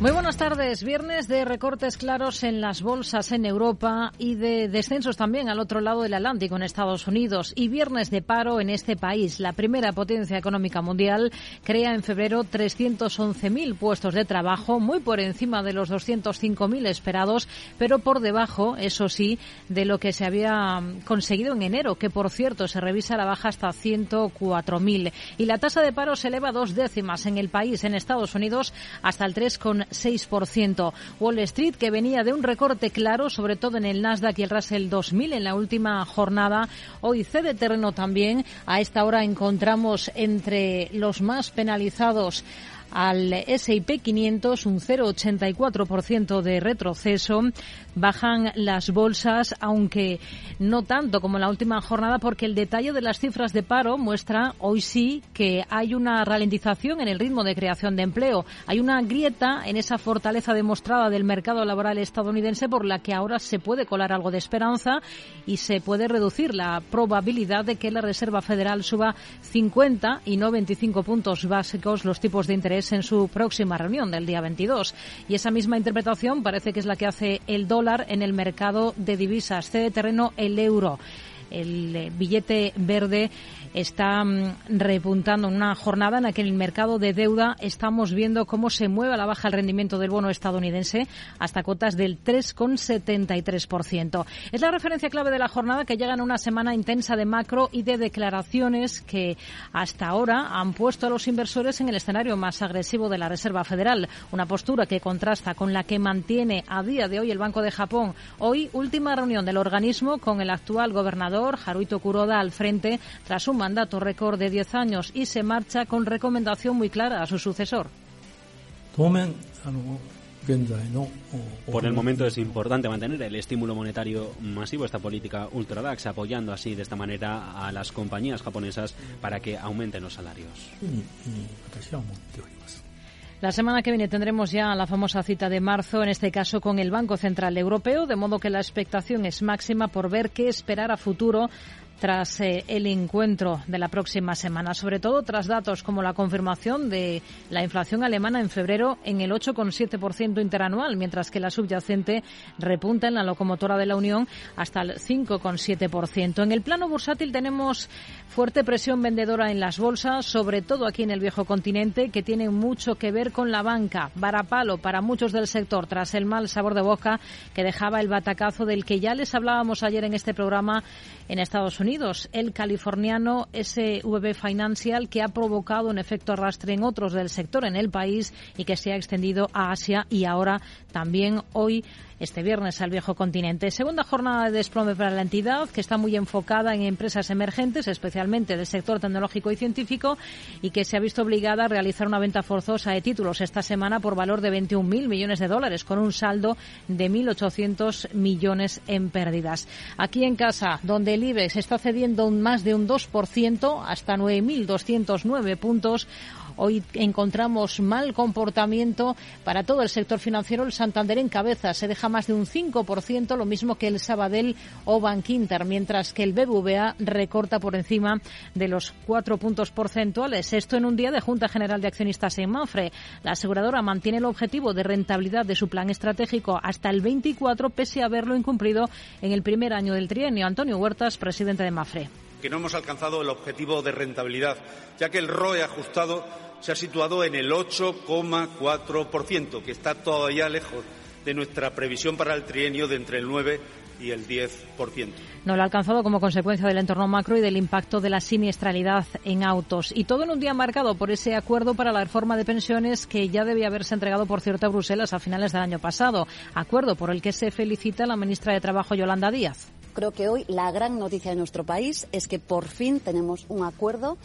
Muy buenas tardes. Viernes de recortes claros en las bolsas en Europa y de descensos también al otro lado del Atlántico en Estados Unidos. Y viernes de paro en este país. La primera potencia económica mundial crea en febrero 311.000 puestos de trabajo, muy por encima de los 205.000 esperados, pero por debajo, eso sí, de lo que se había conseguido en enero, que por cierto se revisa la baja hasta 104.000. Y la tasa de paro se eleva dos décimas en el país, en Estados Unidos, hasta el 3,5%. 6%. Wall Street, que venía de un recorte claro, sobre todo en el Nasdaq y el Russell 2000 en la última jornada, hoy cede terreno también. A esta hora encontramos entre los más penalizados al S&P 500 un 0,84% de retroceso. Bajan las bolsas, aunque no tanto como en la última jornada, porque el detalle de las cifras de paro muestra hoy sí que hay una ralentización en el ritmo de creación de empleo. Hay una grieta en esa fortaleza demostrada del mercado laboral estadounidense por la que ahora se puede colar algo de esperanza y se puede reducir la probabilidad de que la Reserva Federal suba 50 y no 25 puntos básicos los tipos de interés en su próxima reunión del día 22. Y esa misma interpretación parece que es la que hace el dólar en el mercado de divisas. Cede terreno el euro el eh, billete verde está mm, repuntando en una jornada en la que en el mercado de deuda estamos viendo cómo se mueve a la baja el rendimiento del bono estadounidense hasta cotas del 3,73%. Es la referencia clave de la jornada que llega en una semana intensa de macro y de declaraciones que hasta ahora han puesto a los inversores en el escenario más agresivo de la Reserva Federal, una postura que contrasta con la que mantiene a día de hoy el Banco de Japón. Hoy, última reunión del organismo con el actual gobernador Haruito Kuroda al frente tras un mandato récord de 10 años y se marcha con recomendación muy clara a su sucesor. Por el momento es importante mantener el estímulo monetario masivo, esta política ultradax, apoyando así de esta manera a las compañías japonesas para que aumenten los salarios. La semana que viene tendremos ya la famosa cita de marzo, en este caso con el Banco Central Europeo, de modo que la expectación es máxima por ver qué esperar a futuro tras eh, el encuentro de la próxima semana, sobre todo tras datos como la confirmación de la inflación alemana en febrero en el 8,7% interanual, mientras que la subyacente repunta en la locomotora de la Unión hasta el 5,7%. En el plano bursátil tenemos fuerte presión vendedora en las bolsas, sobre todo aquí en el viejo continente, que tiene mucho que ver con la banca. Varapalo para muchos del sector tras el mal sabor de boca que dejaba el batacazo del que ya les hablábamos ayer en este programa en Estados Unidos, el californiano SVB Financial, que ha provocado un efecto arrastre en otros del sector en el país y que se ha extendido a Asia y ahora también hoy este viernes al viejo continente. Segunda jornada de desplome para la entidad, que está muy enfocada en empresas emergentes, especialmente del sector tecnológico y científico, y que se ha visto obligada a realizar una venta forzosa de títulos esta semana por valor de 21.000 millones de dólares, con un saldo de 1.800 millones en pérdidas. Aquí en casa, donde el IBEX está cediendo más de un 2%, hasta 9.209 puntos, Hoy encontramos mal comportamiento para todo el sector financiero. El Santander en cabeza se deja más de un 5%, lo mismo que el Sabadell o Bankinter, mientras que el BBVA recorta por encima de los cuatro puntos porcentuales. Esto en un día de Junta General de Accionistas en Mafre. La aseguradora mantiene el objetivo de rentabilidad de su plan estratégico hasta el 24, pese a haberlo incumplido en el primer año del trienio. Antonio Huertas, presidente de Mafre que no hemos alcanzado el objetivo de rentabilidad, ya que el ROE ajustado se ha situado en el 8,4%, que está todavía lejos de nuestra previsión para el trienio de entre el 9 y el 10%. No lo ha alcanzado como consecuencia del entorno macro y del impacto de la siniestralidad en autos. Y todo en un día marcado por ese acuerdo para la reforma de pensiones que ya debía haberse entregado, por cierto, a Bruselas a finales del año pasado. Acuerdo por el que se felicita la ministra de Trabajo, Yolanda Díaz creo que hoy la gran noticia de nuestro país es que por fin tenemos un acuerdo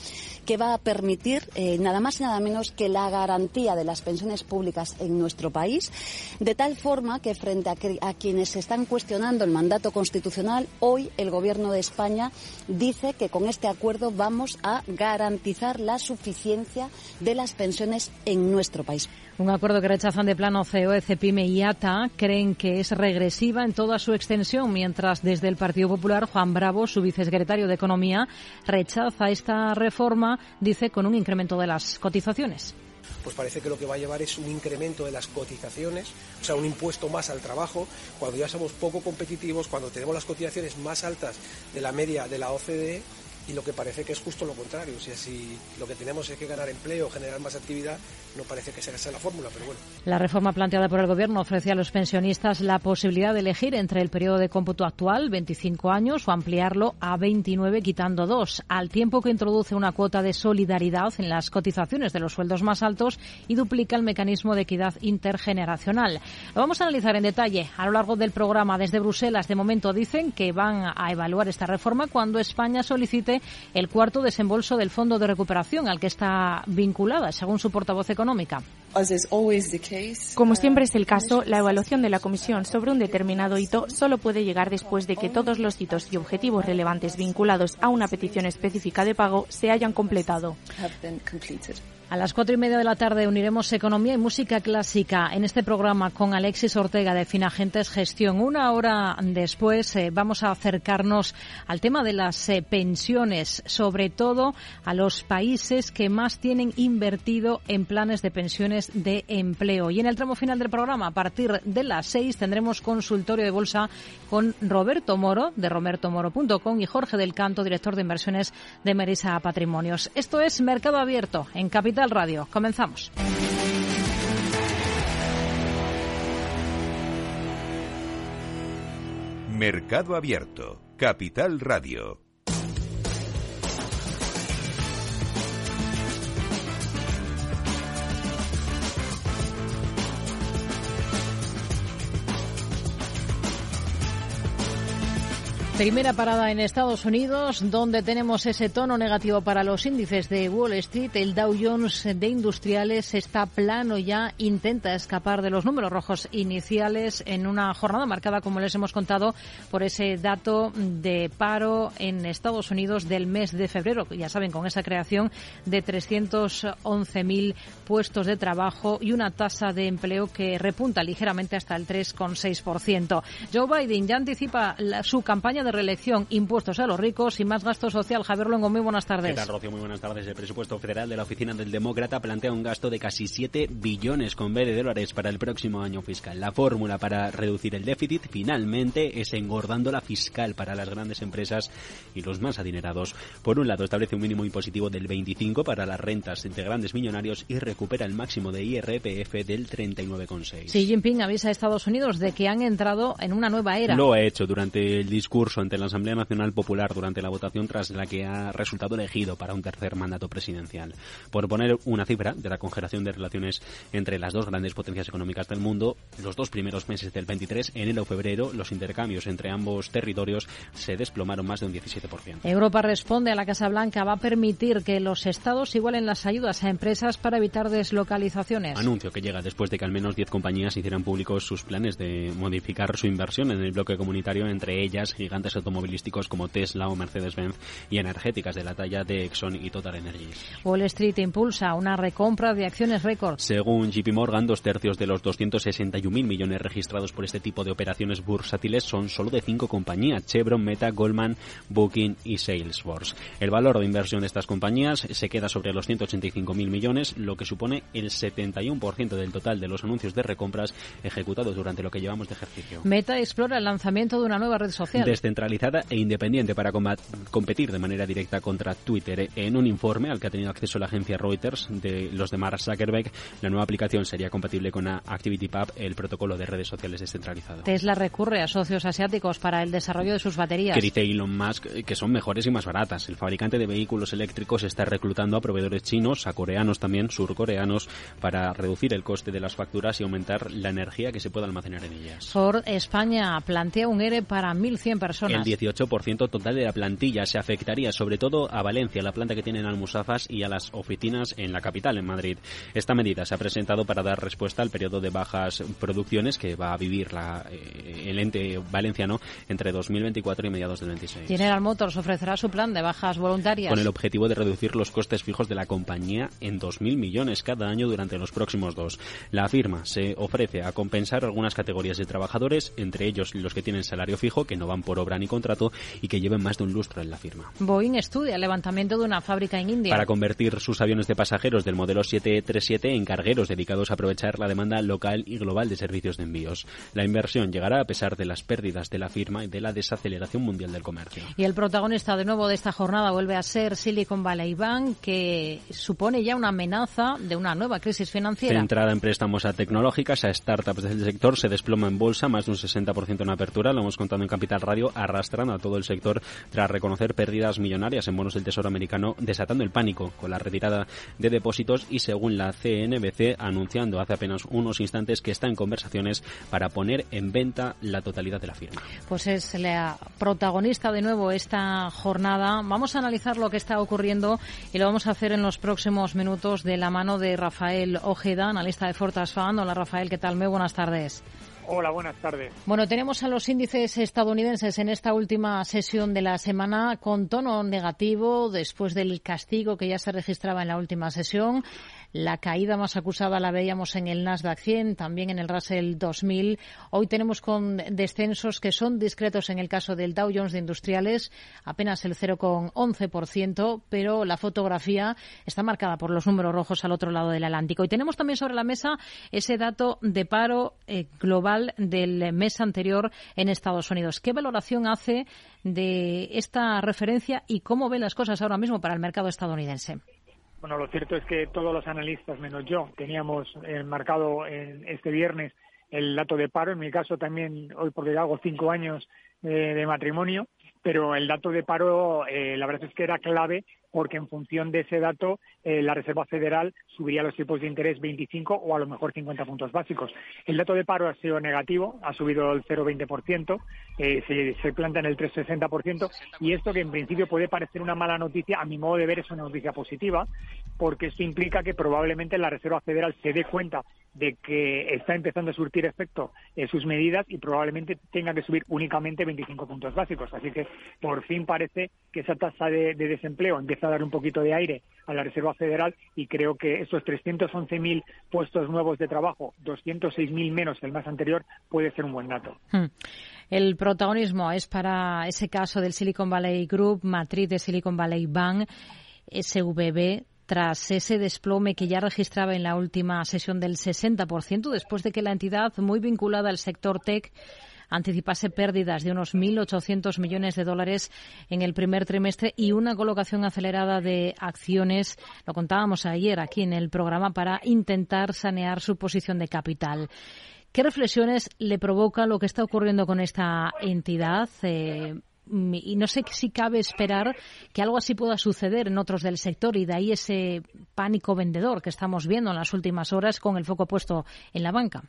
que va a permitir eh, nada más y nada menos que la garantía de las pensiones públicas en nuestro país, de tal forma que frente a, a quienes están cuestionando el mandato constitucional, hoy el Gobierno de España dice que con este acuerdo vamos a garantizar la suficiencia de las pensiones en nuestro país. Un acuerdo que rechazan de plano COE, CEPIME y ATA creen que es regresiva en toda su extensión, mientras desde el Partido Popular Juan Bravo, su vicesecretario de Economía, rechaza esta reforma, dice, con un incremento de las cotizaciones. Pues parece que lo que va a llevar es un incremento de las cotizaciones, o sea, un impuesto más al trabajo, cuando ya somos poco competitivos, cuando tenemos las cotizaciones más altas de la media de la OCDE y lo que parece que es justo lo contrario. O sea, si lo que tenemos es que ganar empleo, generar más actividad, no parece que sea esa la fórmula, pero bueno. La reforma planteada por el Gobierno ofrece a los pensionistas la posibilidad de elegir entre el periodo de cómputo actual, 25 años, o ampliarlo a 29, quitando dos, al tiempo que introduce una cuota de solidaridad en las cotizaciones de los sueldos más altos y duplica el mecanismo de equidad intergeneracional. Lo vamos a analizar en detalle a lo largo del programa. Desde Bruselas, de momento, dicen que van a evaluar esta reforma cuando España solicite el cuarto desembolso del Fondo de Recuperación al que está vinculada, según su portavoz económica. Como siempre es el caso, la evaluación de la Comisión sobre un determinado hito solo puede llegar después de que todos los hitos y objetivos relevantes vinculados a una petición específica de pago se hayan completado. A las cuatro y media de la tarde uniremos economía y música clásica en este programa con Alexis Ortega de Finagentes Gestión. Una hora después eh, vamos a acercarnos al tema de las eh, pensiones, sobre todo a los países que más tienen invertido en planes de pensiones de empleo. Y en el tramo final del programa, a partir de las seis, tendremos consultorio de bolsa con Roberto Moro de robertomoro.com y Jorge del Canto, director de inversiones de Merisa Patrimonios. Esto es Mercado Abierto en Capital Radio. Comenzamos. Mercado Abierto, Capital Radio. Primera parada en Estados Unidos, donde tenemos ese tono negativo para los índices de Wall Street. El Dow Jones de Industriales está plano ya, intenta escapar de los números rojos iniciales en una jornada marcada, como les hemos contado, por ese dato de paro en Estados Unidos del mes de febrero. Ya saben, con esa creación de 311.000 puestos de trabajo y una tasa de empleo que repunta ligeramente hasta el 3,6%. Joe Biden ya anticipa su campaña de reelección, impuestos a los ricos y más gasto social. Javier Luengo, muy buenas tardes. ¿Qué tal, Rocío? Muy buenas tardes. El presupuesto federal de la Oficina del Demócrata plantea un gasto de casi 7 billones con B de dólares para el próximo año fiscal. La fórmula para reducir el déficit finalmente es engordando la fiscal para las grandes empresas y los más adinerados. Por un lado, establece un mínimo impositivo del 25 para las rentas entre grandes millonarios y recupera el máximo de IRPF del 39,6. Xi Jinping avisa a Estados Unidos de que han entrado en una nueva era. Lo ha hecho durante el discurso ante la Asamblea Nacional Popular durante la votación tras la que ha resultado elegido para un tercer mandato presidencial. Por poner una cifra de la congelación de relaciones entre las dos grandes potencias económicas del mundo, los dos primeros meses del 23, enero-febrero, los intercambios entre ambos territorios se desplomaron más de un 17%. Europa responde a la Casa Blanca, va a permitir que los estados igualen las ayudas a empresas para evitar deslocalizaciones. Anuncio que llega después de que al menos 10 compañías hicieran públicos sus planes de modificar su inversión en el bloque comunitario, entre ellas automovilísticos como Tesla o Mercedes-Benz y energéticas de la talla de Exxon y Total Energies. Wall Street impulsa una recompra de acciones récord. Según JP Morgan, dos tercios de los 261.000 millones registrados por este tipo de operaciones bursátiles son solo de cinco compañías, Chevron, Meta, Goldman, Booking y Salesforce. El valor de inversión de estas compañías se queda sobre los 185.000 millones, lo que supone el 71% del total de los anuncios de recompras ejecutados durante lo que llevamos de ejercicio. Meta explora el lanzamiento de una nueva red social centralizada e independiente para competir de manera directa contra Twitter. En un informe al que ha tenido acceso la agencia Reuters de los de Mark Zuckerberg, la nueva aplicación sería compatible con ActivityPub, el protocolo de redes sociales descentralizado. Tesla recurre a socios asiáticos para el desarrollo de sus baterías. Que dice Elon Musk que son mejores y más baratas. El fabricante de vehículos eléctricos está reclutando a proveedores chinos, a coreanos también, surcoreanos, para reducir el coste de las facturas y aumentar la energía que se pueda almacenar en ellas. Ford España plantea un ERE para 1.100 personas personas. El 18% total de la plantilla se afectaría sobre todo a Valencia, la planta que tienen Almusafas y a las oficinas en la capital, en Madrid. Esta medida se ha presentado para dar respuesta al periodo de bajas producciones que va a vivir la, eh, el ente valenciano entre 2024 y mediados del 26. General Motors ofrecerá su plan de bajas voluntarias. Con el objetivo de reducir los costes fijos de la compañía en 2.000 millones cada año durante los próximos dos. La firma se ofrece a compensar algunas categorías de trabajadores, entre ellos los que tienen salario fijo, que no van por obra ni contrato y que lleven más de un lustro en la firma. Boeing estudia el levantamiento de una fábrica en India. Para convertir sus aviones de pasajeros del modelo 737 en cargueros dedicados a aprovechar la demanda local y global de servicios de envíos. La inversión llegará a pesar de las pérdidas de la firma y de la desaceleración mundial del comercio. Y el protagonista de nuevo de esta jornada vuelve a ser Silicon Valley Bank, que supone ya una amenaza de una nueva crisis financiera. Centrada en préstamos a tecnológicas, a startups del sector, se desploma en bolsa más de un 60% en apertura. Lo hemos contado en Capital Radio, arrastrando a todo el sector tras reconocer pérdidas millonarias en bonos del Tesoro americano, desatando el pánico con la retirada de depósitos y, según la CNBC, anunciando hace apenas unos instantes que está en conversaciones para poner en venta la totalidad de la firma. Pues es la protagonista de nuevo esta jornada. Vamos a analizar lo que está ocurriendo y lo vamos a hacer en los próximos minutos de la mano de Rafael Ojeda, analista de Fortas Fan. Hola Rafael, ¿qué tal? Muy buenas tardes. Hola, buenas tardes. Bueno, tenemos a los índices estadounidenses en esta última sesión de la semana con tono negativo después del castigo que ya se registraba en la última sesión. La caída más acusada la veíamos en el Nasdaq 100, también en el Russell 2000. Hoy tenemos con descensos que son discretos en el caso del Dow Jones de Industriales, apenas el 0,11%, pero la fotografía está marcada por los números rojos al otro lado del Atlántico. Y tenemos también sobre la mesa ese dato de paro eh, global del mes anterior en Estados Unidos. ¿Qué valoración hace de esta referencia y cómo ven las cosas ahora mismo para el mercado estadounidense? Bueno, lo cierto es que todos los analistas, menos yo, teníamos eh, marcado en este viernes el dato de paro. En mi caso también, hoy porque hago cinco años eh, de matrimonio, pero el dato de paro, eh, la verdad es que era clave porque en función de ese dato eh, la Reserva Federal subiría los tipos de interés 25 o a lo mejor 50 puntos básicos. El dato de paro ha sido negativo, ha subido el 0,20%, eh, se, se planta en el 3,60% y esto que en principio puede parecer una mala noticia, a mi modo de ver es una noticia positiva porque esto implica que probablemente la Reserva Federal se dé cuenta de que está empezando a surtir efecto sus medidas y probablemente tenga que subir únicamente 25 puntos básicos. Así que por fin parece que esa tasa de, de desempleo empieza a dar un poquito de aire a la Reserva Federal y creo que esos 311.000 puestos nuevos de trabajo, 206.0il menos que el más anterior, puede ser un buen dato. Hmm. El protagonismo es para ese caso del Silicon Valley Group, matriz de Silicon Valley Bank, SVB, tras ese desplome que ya registraba en la última sesión del 60%, después de que la entidad muy vinculada al sector tech anticipase pérdidas de unos 1.800 millones de dólares en el primer trimestre y una colocación acelerada de acciones, lo contábamos ayer aquí en el programa, para intentar sanear su posición de capital. ¿Qué reflexiones le provoca lo que está ocurriendo con esta entidad? Eh, y no sé si cabe esperar que algo así pueda suceder en otros del sector y de ahí ese pánico vendedor que estamos viendo en las últimas horas con el foco puesto en la banca.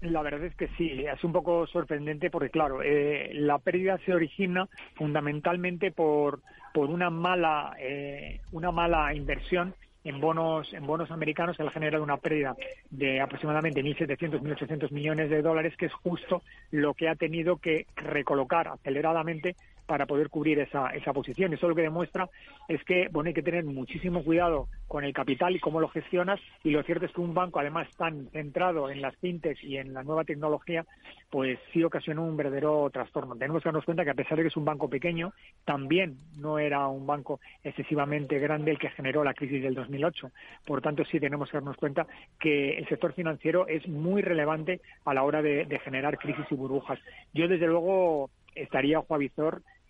La verdad es que sí, es un poco sorprendente porque, claro, eh, la pérdida se origina fundamentalmente por, por una mala eh, una mala inversión en bonos en bonos americanos que ha generado una pérdida de aproximadamente 1.700, 1.800 millones de dólares, que es justo lo que ha tenido que recolocar aceleradamente para poder cubrir esa, esa posición. Eso lo que demuestra es que bueno, hay que tener muchísimo cuidado con el capital y cómo lo gestionas. Y lo cierto es que un banco, además tan centrado en las fintechs y en la nueva tecnología, pues sí ocasionó un verdadero trastorno. Tenemos que darnos cuenta que a pesar de que es un banco pequeño, también no era un banco excesivamente grande el que generó la crisis del 2008. Por tanto, sí tenemos que darnos cuenta que el sector financiero es muy relevante a la hora de, de generar crisis y burbujas. Yo, desde luego, estaría ojo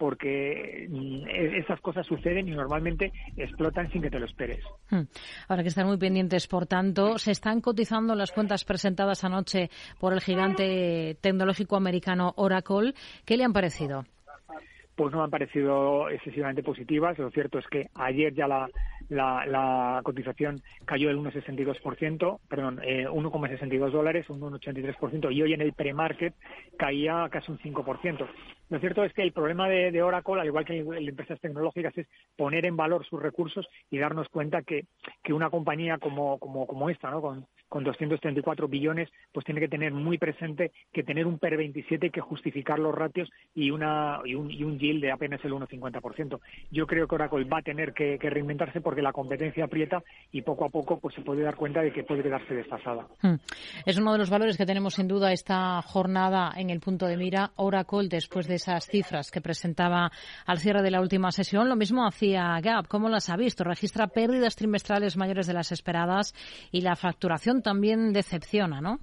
porque mm, e-, esas cosas suceden y normalmente explotan sin que te lo esperes. Hmm. Ahora que están muy pendientes, por tanto, se están cotizando las cuentas presentadas anoche por el gigante tecnológico americano Oracle. ¿Qué le han parecido? Pues no han parecido excesivamente positivas. Lo cierto es que ayer ya la, la, cotización cayó del 1,62%, perdón, eh, 1,62 dólares, un 1,83%, y hoy en el pre-market caía casi un 5%. Lo cierto es que el problema de, Oracle, al igual que en empresas tecnológicas, es poner en valor sus recursos y darnos cuenta que, que una compañía como, como, como esta, ¿no? con, con 234 billones, pues tiene que tener muy presente que tener un PER 27 hay que justificar los ratios y, una, y, un, y un yield de apenas el 1,50%. Yo creo que Oracle va a tener que, que reinventarse porque la competencia aprieta y poco a poco pues se puede dar cuenta de que puede quedarse desfasada. Hmm. Es uno de los valores que tenemos sin duda esta jornada en el punto de mira. Oracle, después de esas cifras que presentaba al cierre de la última sesión, lo mismo hacía Gap. ¿Cómo las ha visto? Registra pérdidas trimestrales mayores de las esperadas y la facturación también decepciona, ¿no?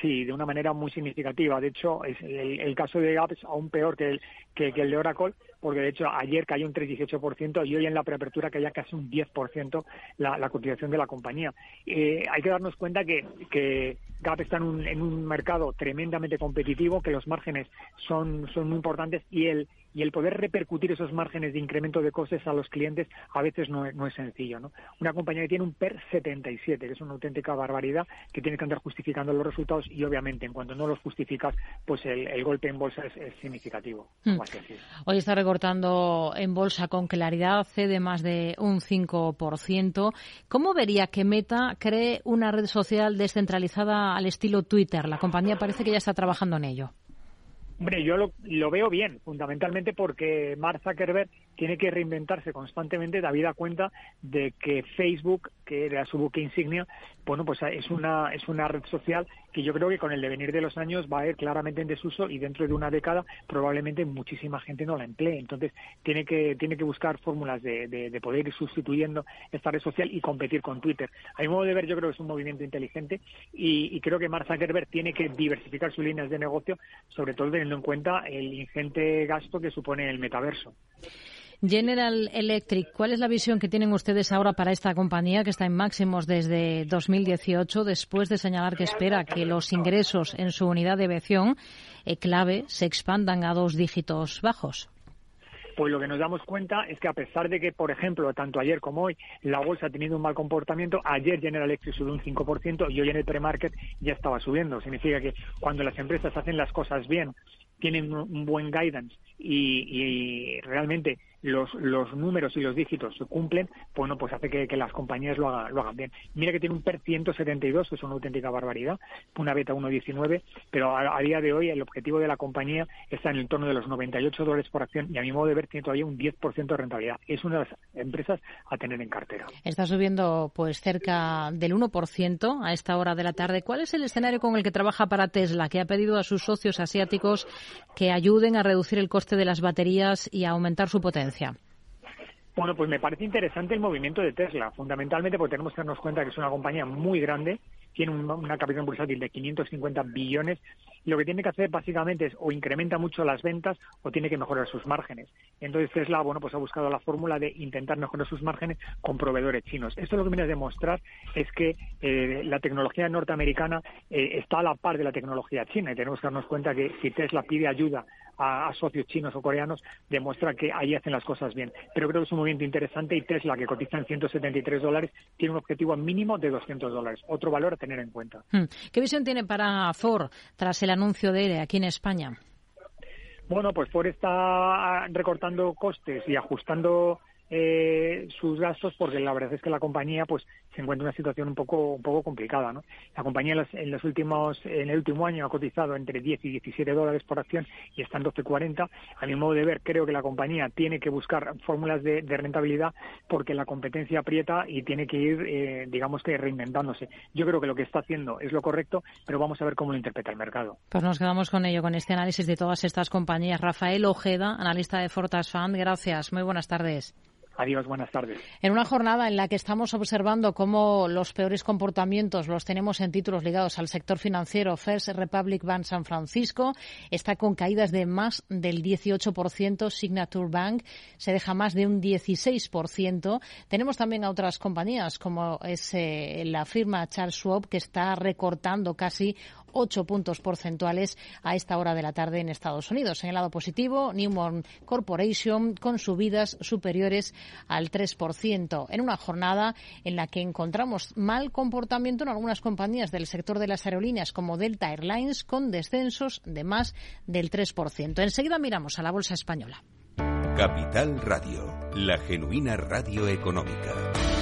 Sí, de una manera muy significativa. De hecho, es el, caso de Gap es aún peor que el, que, el de Oracle, porque de hecho ayer cayó un 3,18% y hoy en la preapertura caía casi un 10% la, la cotización de la compañía. Eh, hay que darnos cuenta que, que Gap está en un, en un mercado tremendamente competitivo, que los márgenes son, son muy importantes y el, y el poder repercutir esos márgenes de incremento de costes a los clientes a veces no es, no es sencillo. ¿no? Una compañía que tiene un PER 77, que es una auténtica barbaridad, que tiene que andar justificando los resultados y obviamente en cuanto no los justificas, pues el, golpe en bolsa es, significativo. Hmm. Hoy está recortando en bolsa con claridad, cede más de un 5%. ¿Cómo vería que Meta cree una red social descentralizada al estilo Twitter? La compañía parece que ya está trabajando en ello. Hombre, yo lo, veo bien, fundamentalmente porque Mark Zuckerberg tiene que reinventarse constantemente, da cuenta de que Facebook, que era su buque insignia, bueno, pues es una, es una red social que yo creo que con el devenir de los años va a ir claramente en desuso y dentro de una década probablemente muchísima gente no la emplee. Entonces tiene que, tiene que buscar fórmulas de, de, poder ir sustituyendo esta red social y competir con Twitter. A mi modo de ver, yo creo que es un movimiento inteligente y, y creo que Mark Zuckerberg tiene que diversificar sus líneas de negocio, sobre todo teniendo en cuenta el ingente gasto que supone el metaverso. General Electric, ¿cuál es la visión que tienen ustedes ahora para esta compañía que está en máximos desde 2018 después de señalar que espera que los ingresos en su unidad de aviación eh, clave se expandan a dos dígitos bajos? pues lo que nos damos cuenta es que a pesar de que, por ejemplo, tanto ayer como hoy la bolsa ha tenido un mal comportamiento, ayer General Electric subió un 5% y hoy en el pre-market ya estaba subiendo. Significa que cuando las empresas hacen las cosas bien, tienen un buen guidance y, realmente los, los números y los dígitos se cumplen, bueno, pues hace que, las compañías lo hagan, lo hagan bien. Mira que tiene un PER 172, que es una auténtica barbaridad, una beta 1.19, pero a, día de hoy el objetivo de la compañía está en el entorno de los 98 dólares por acción y a mi modo de ver tiene todavía un 10% de rentabilidad. Es una de las empresas a tener en cartera. Está subiendo pues cerca del 1% a esta hora de la tarde. ¿Cuál es el escenario con el que trabaja para Tesla, que ha pedido a sus socios asiáticos que ayuden a reducir el coste de las baterías y a aumentar su potencia? Bueno, pues me parece interesante el movimiento de Tesla, fundamentalmente porque tenemos que darnos cuenta que es una compañía muy grande, tiene una capitalización bursátil de 550 billones y lo que tiene que hacer básicamente es o incrementa mucho las ventas o tiene que mejorar sus márgenes. Entonces Tesla, bueno, pues ha buscado la fórmula de intentar mejorar sus márgenes con proveedores chinos. Esto lo que viene a demostrar es que eh, la tecnología norteamericana eh, está a la par de la tecnología china y tenemos que darnos cuenta que si Tesla pide ayuda a, socios chinos o coreanos, demuestra que ahí hacen las cosas bien. Pero creo que es un movimiento interesante y Tesla, que cotiza en 173 dólares, tiene un objetivo mínimo de 200 dólares. Otro valor a tener en cuenta. Hmm. ¿Qué visión tiene para Ford tras el anuncio de ERE aquí en España? Bueno, pues Ford está recortando costes y ajustando eh, sus gastos porque la verdad es que la compañía pues se encuentra en una situación un poco un poco complicada ¿no? la compañía en los, últimos en el último año ha cotizado entre 10 y 17 dólares por acción y está en 12.40 a mi modo de ver creo que la compañía tiene que buscar fórmulas de, rentabilidad porque la competencia aprieta y tiene que ir eh, digamos que reinventándose. Yo creo que lo que está haciendo es lo correcto pero vamos a ver cómo lo interpreta el mercado. Pues nos quedamos con ello con este análisis de todas estas compañías. Rafael Ojeda analista de Fortas Fund gracias. Muy buenas tardes Adiós, buenas tardes. En una jornada en la que estamos observando cómo los peores comportamientos los tenemos en títulos ligados al sector financiero, First Republic Bank San Francisco está con caídas de más del 18%, Signature Bank se deja más de un 16%. Tenemos también a otras compañías como es eh, la firma Charles Schwab que está recortando casi ocho puntos porcentuales a esta hora de la tarde en Estados Unidos. En el lado positivo, Newmont Corporation con subidas superiores al 3%, en una jornada en la que encontramos mal comportamiento en algunas compañías del sector de las aerolíneas como Delta Airlines con descensos de más del 3%. Enseguida miramos a la bolsa española. Capital Radio, la genuina radio económica.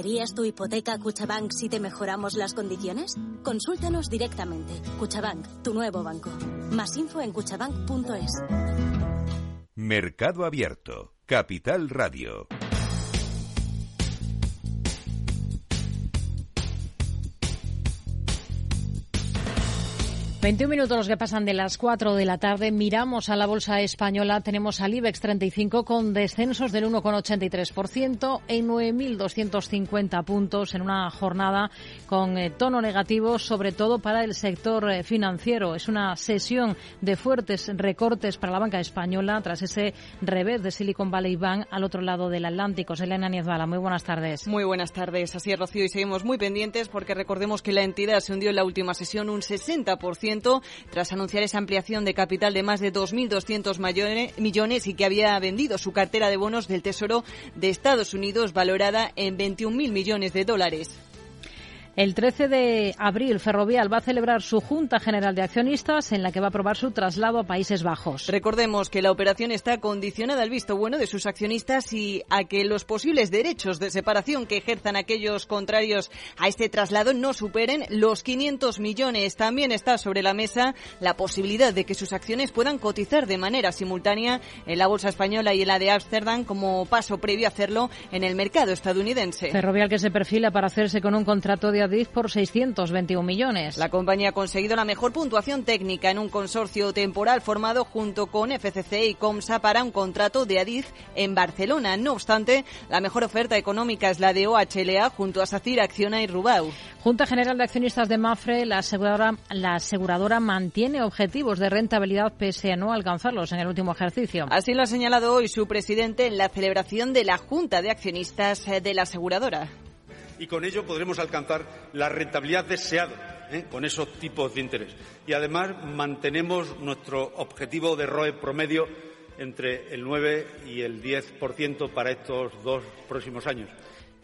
¿Traerías tu hipoteca Cuchabank si te mejoramos las condiciones? Consúltanos directamente. Cuchabank, tu nuevo banco. Más info en cuchabank.es. Mercado Abierto, Capital Radio. 21 minutos los que pasan de las 4 de la tarde. Miramos a la bolsa española. Tenemos al IBEX 35 con descensos del 1,83% en 9.250 puntos en una jornada con eh, tono negativo, sobre todo para el sector eh, financiero. Es una sesión de fuertes recortes para la banca española tras ese revés de Silicon Valley Bank al otro lado del Atlántico. Selena Niezbala, muy buenas tardes. Muy buenas tardes. Así es, Rocío, y seguimos muy pendientes porque recordemos que la entidad se hundió en la última sesión un 60% tras anunciar esa ampliación de capital de más de 2.200 millones y que había vendido su cartera de bonos del Tesoro de Estados Unidos valorada en 21.000 millones de dólares. El 13 de abril, Ferrovial va a celebrar su Junta General de Accionistas en la que va a aprobar su traslado a Países Bajos. Recordemos que la operación está condicionada al visto bueno de sus accionistas y a que los posibles derechos de separación que ejerzan aquellos contrarios a este traslado no superen los 500 millones. También está sobre la mesa la posibilidad de que sus acciones puedan cotizar de manera simultánea en la bolsa española y en la de Ámsterdam como paso previo a hacerlo en el mercado estadounidense. Ferrovial que se perfila para hacerse con un contrato de Adif por 621 millones. La compañía ha conseguido la mejor puntuación técnica en un consorcio temporal formado junto con FCC y Comsa para un contrato de Adif en Barcelona. No obstante, la mejor oferta económica es la de OHLA junto a SACIR, Acciona y Rubau. Junta General de Accionistas de Mafre, la aseguradora, la aseguradora mantiene objetivos de rentabilidad pese a no alcanzarlos en el último ejercicio. Así lo ha señalado hoy su presidente en la celebración de la Junta de Accionistas de la aseguradora y con ello podremos alcanzar la rentabilidad deseada ¿eh? con esos tipos de interés. Y además mantenemos nuestro objetivo de ROE promedio entre el 9 y el 10% para estos dos próximos años.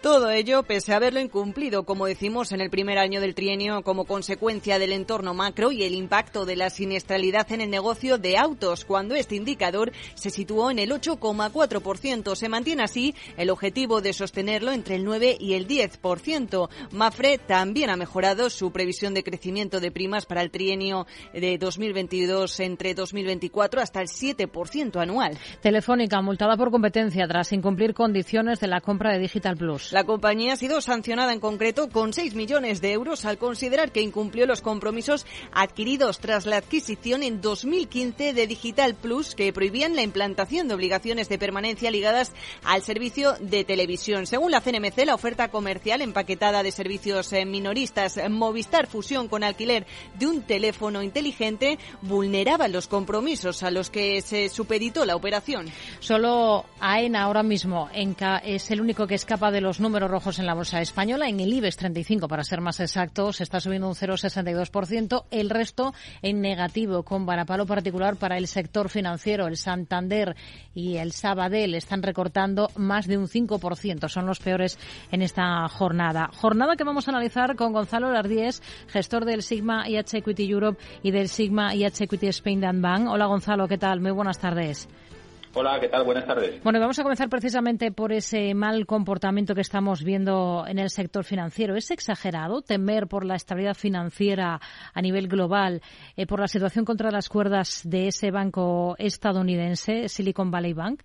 Todo ello pese a haberlo incumplido, como decimos, en el primer año del trienio como consecuencia del entorno macro y el impacto de la siniestralidad en el negocio de autos, cuando este indicador se situó en el 8,4%. Se mantiene así el objetivo de sostenerlo entre el 9 y el 10%. Mafre también ha mejorado su previsión de crecimiento de primas para el trienio de 2022 entre 2024 hasta el 7% anual. Telefónica multada por competencia tras incumplir condiciones de la compra de Digital Plus. La compañía ha sido sancionada en concreto con 6 millones de euros al considerar que incumplió los compromisos adquiridos tras la adquisición en 2015 de Digital Plus que prohibían la implantación de obligaciones de permanencia ligadas al servicio de televisión. Según la CNMC, la oferta comercial empaquetada de servicios eh, minoristas Movistar Fusión con alquiler de un teléfono inteligente vulneraba los compromisos a los que se supeditó la operación. Solo AENA ahora mismo es el único que escapa de los todos números rojos en la bolsa española. En el IBEX 35, para ser más exactos, está subiendo un 0,62%. El resto en negativo, con varapalo particular para el sector financiero. El Santander y el Sabadell están recortando más de un 5%. Son los peores en esta jornada. Jornada que vamos a analizar con Gonzalo Lardies, gestor del Sigma IH Equity Europe y del Sigma IH Equity Spain Dan Bank. Hola Gonzalo, ¿qué tal? Muy buenas tardes. Hola, ¿qué tal? Buenas tardes. Bueno, vamos a comenzar precisamente por ese mal comportamiento que estamos viendo en el sector financiero. ¿Es exagerado temer por la estabilidad financiera a nivel global, eh, por la situación contra las cuerdas de ese banco estadounidense, Silicon Valley Bank?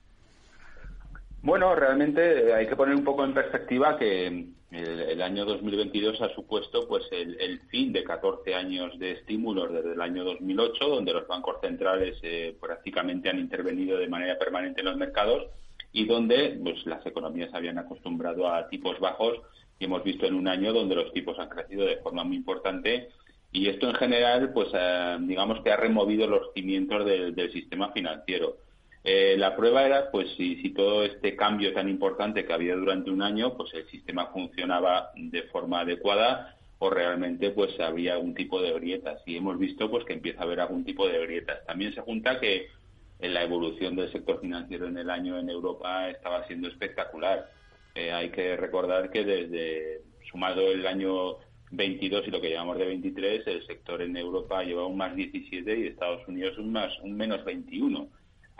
Bueno, realmente hay que poner un poco en perspectiva que el, año 2022 ha supuesto pues el, fin de 14 años de estímulos desde el año 2008, donde los bancos centrales eh, prácticamente han intervenido de manera permanente en los mercados y donde pues las economías habían acostumbrado a tipos bajos y hemos visto en un año donde los tipos han crecido de forma muy importante y esto en general pues eh, digamos que ha removido los cimientos del sistema financiero. Eh, la prueba era, pues, si, todo este cambio tan importante que había durante un año, pues el sistema funcionaba de forma adecuada o realmente, pues, había algún tipo de grietas. Y hemos visto, pues, que empieza a haber algún tipo de grietas. También se junta que en la evolución del sector financiero en el año en Europa estaba siendo espectacular. Eh, hay que recordar que desde sumado el año 22 y lo que llamamos de 23, el sector en Europa lleva un más 17 y Estados Unidos un más un menos 21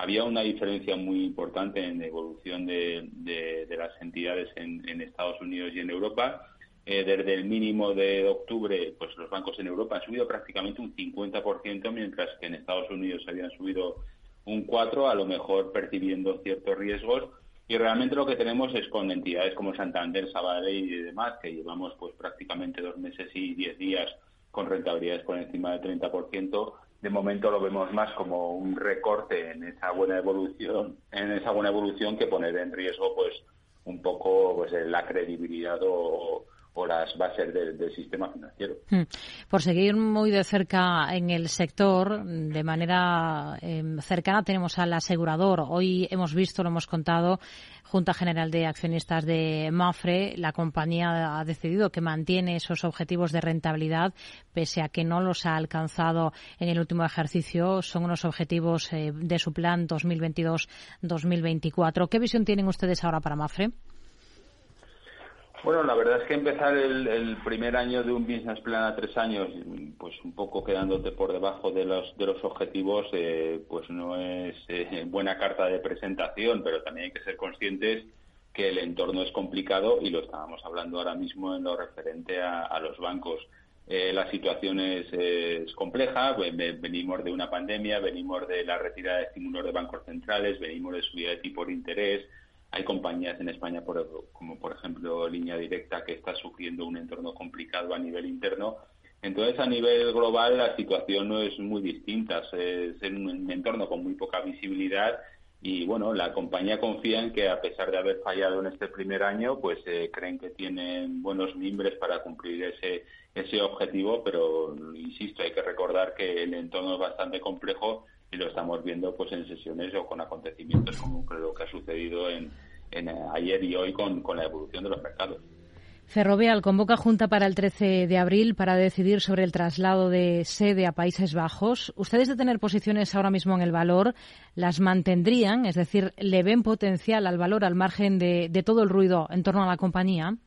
había una diferencia muy importante en la evolución de, las entidades en, Estados Unidos y en Europa. Eh, desde el mínimo de octubre, pues los bancos en Europa han subido prácticamente un 50%, mientras que en Estados Unidos habían subido un 4%, a lo mejor percibiendo ciertos riesgos. Y realmente lo que tenemos es con entidades como Santander, Sabadell y demás, que llevamos pues prácticamente dos meses y diez días con rentabilidades por encima del 30%, de momento lo vemos más como un recorte en esa buena evolución, en esa buena evolución que poner en riesgo pues un poco pues la credibilidad o, o las bases del, sistema financiero. Hmm. Por seguir muy de cerca en el sector, de manera em, cercana tenemos al asegurador. Hoy hemos visto, lo hemos contado, Junta General de Accionistas de Mafre, la compañía ha decidido que mantiene esos objetivos de rentabilidad, pese a que no los ha alcanzado en el último ejercicio. Son unos objetivos eh, de su plan 2022-2024. ¿Qué visión tienen ustedes ahora para Mafre? Bueno, la verdad es que empezar el, primer año de un business plan a tres años, pues un poco quedándote por debajo de los, de los objetivos, eh, pues no es eh, buena carta de presentación, pero también hay que ser conscientes que el entorno es complicado y lo estábamos hablando ahora mismo en lo referente a, los bancos. Eh, la situación es, es, compleja, venimos de una pandemia, venimos de la retirada de estímulos de bancos centrales, venimos de subida de tipo de interés, hay compañías en España, como por ejemplo Línea Directa, que está sufriendo un entorno complicado a nivel interno. Entonces, a nivel global, la situación no es muy distinta. Es en un entorno con muy poca visibilidad y, bueno, la compañía confía en que, a pesar de haber fallado en este primer año, pues eh, creen que tienen buenos mimbres para cumplir ese, ese objetivo, pero, insisto, hay que recordar que el entorno es bastante complejo y lo estamos viendo pues en sesiones o con acontecimientos como lo que ha sucedido en, en eh, ayer y hoy con, la evolución de los mercados. Ferrovial convoca junta para el 13 de abril para decidir sobre el traslado de sede a Países Bajos. Ustedes de tener posiciones ahora mismo en el valor, ¿las mantendrían? Es decir, ¿le ven potencial al valor al margen de todo el ruido en torno a la compañía?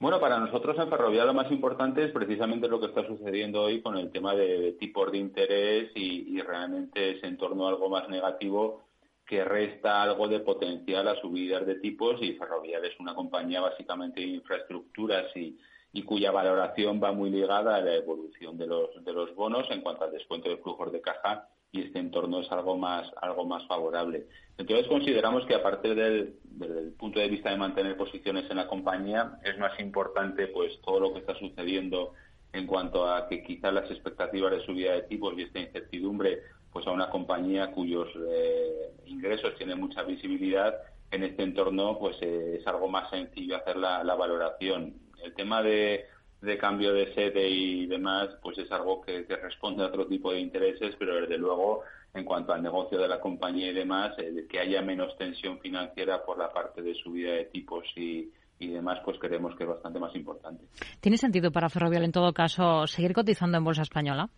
Bueno, para nosotros en Ferrovial lo más importante es precisamente lo que está sucediendo hoy con el tema de, tipos de interés y, realmente ese entorno algo más negativo que resta algo de potencial a subidas de tipos y Ferrovial es una compañía básicamente de infraestructuras y, y cuya valoración va muy ligada a la evolución de los, de los bonos en cuanto al descuento de flujos de caja y este entorno es algo más, algo más favorable. Entonces consideramos que aparte del, del punto de vista de mantener posiciones en la compañía, es más importante pues todo lo que está sucediendo en cuanto a que quizás las expectativas de subida de tipos y esta incertidumbre pues a una compañía cuyos eh, ingresos tienen mucha visibilidad en este entorno pues eh, es algo más sencillo hacer la valoración. El tema de de cambio de sede y demás, pues es algo que, responde a otro tipo de intereses, pero desde luego, en cuanto al negocio de la compañía y demás, eh, que haya menos tensión financiera por la parte de subida de tipos y, y demás, pues creemos que es bastante más importante. ¿Tiene sentido para Ferrovial, en todo caso, seguir cotizando en Bolsa Española?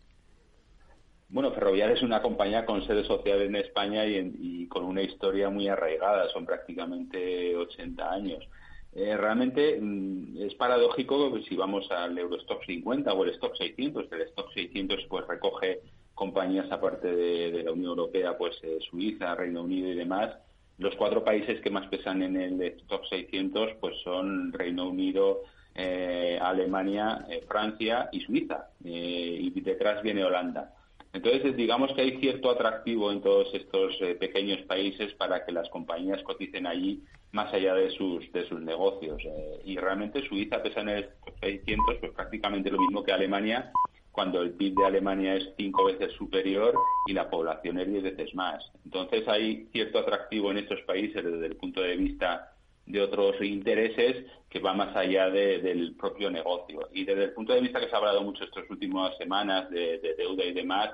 Bueno, Ferrovial es una compañía con sede social en España y, con una historia muy arraigada, son prácticamente 80 años. Eh, realmente mm, es paradójico que si vamos al Eurostock 50 o el Stock 600, el Stock 600 pues recoge compañías aparte de, la Unión Europea, pues eh, Suiza, Reino Unido y demás. Los cuatro países que más pesan en el Stock 600 pues son Reino Unido, eh, Alemania, Francia y Suiza. y detrás viene Holanda. Entonces, digamos que hay cierto atractivo en todos estos eh, pequeños países para que las compañías coticen allí más allá de sus, de sus negocios. Eh, y realmente Suiza pesa en el 600, pues prácticamente lo mismo que Alemania, cuando el PIB de Alemania es cinco veces superior y la población es diez veces más. Entonces, hay cierto atractivo en estos países desde el punto de vista de otros intereses que va más allá del propio negocio. Y desde el punto de vista que se ha hablado mucho estas últimas semanas de, deuda y demás,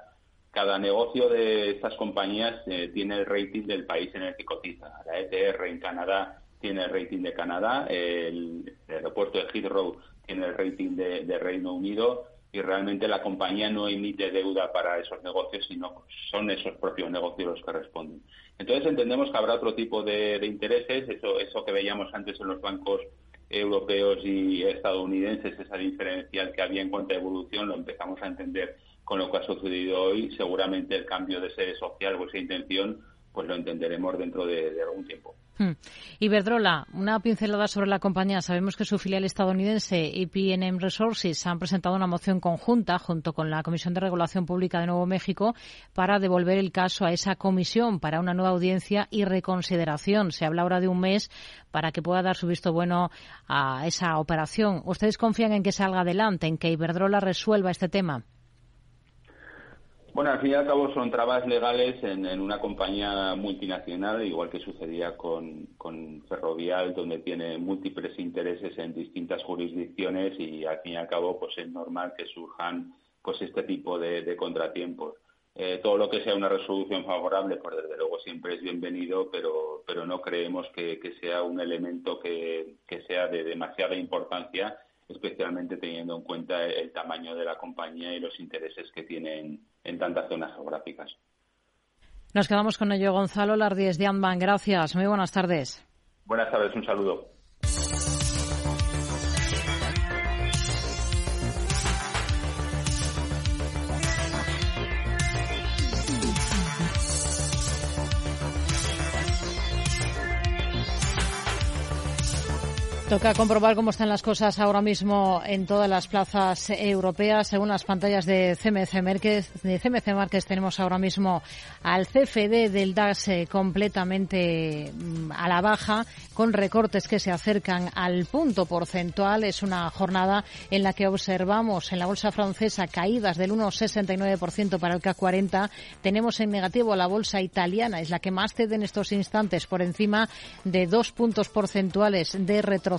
cada negocio de estas compañías eh, tiene el rating del país en el que cotiza. La ETR en Canadá tiene el rating de Canadá, el, aeropuerto de Heathrow tiene el rating de Reino Unido y realmente la compañía no emite deuda para esos negocios, sino son esos propios negocios los que responden. Entonces entendemos que habrá otro tipo de, intereses, eso, eso que veíamos antes en los bancos europeos y estadounidenses, esa diferencial que había en cuanto a evolución, lo empezamos a entender con lo que ha sucedido hoy. Seguramente el cambio de sede social o esa intención, pues lo entenderemos dentro de algún tiempo. Hmm. Iberdrola, una pincelada sobre la compañía. Sabemos que su filial estadounidense EPNM Resources han presentado una moción conjunta junto con la Comisión de Regulación Pública de Nuevo México para devolver el caso a esa comisión para una nueva audiencia y reconsideración. Se habla ahora de un mes para que pueda dar su visto bueno a esa operación. ¿Ustedes confían en que salga adelante, en que Iberdrola resuelva este tema? Bueno, al fin y al cabo son trabas legales en, una compañía multinacional, igual que sucedía con, Ferrovial, donde tiene múltiples intereses en distintas jurisdicciones y al fin y al cabo pues es normal que surjan pues este tipo de, contratiempos. Eh, todo lo que sea una resolución favorable, pues desde luego siempre es bienvenido, pero, pero no creemos que, sea un elemento que sea de demasiada importancia especialmente teniendo en cuenta el tamaño de la compañía y los intereses que tienen en tantas zonas geográficas. Nos quedamos con ello, Gonzalo Lardies de Anban. Gracias. Muy buenas tardes. Buenas tardes. Un saludo. Toca comprobar cómo están las cosas ahora mismo en todas las plazas europeas. Según las pantallas de CMC Márquez, de CMC Márquez tenemos ahora mismo al CFD del DAX eh, completamente mm, a la baja, con recortes que se acercan al punto porcentual. Es una jornada en la que observamos en la bolsa francesa caídas del 1,69% para el CAC 40. Tenemos en negativo la bolsa italiana, es la que más cede en estos instantes, por encima de dos puntos porcentuales de retro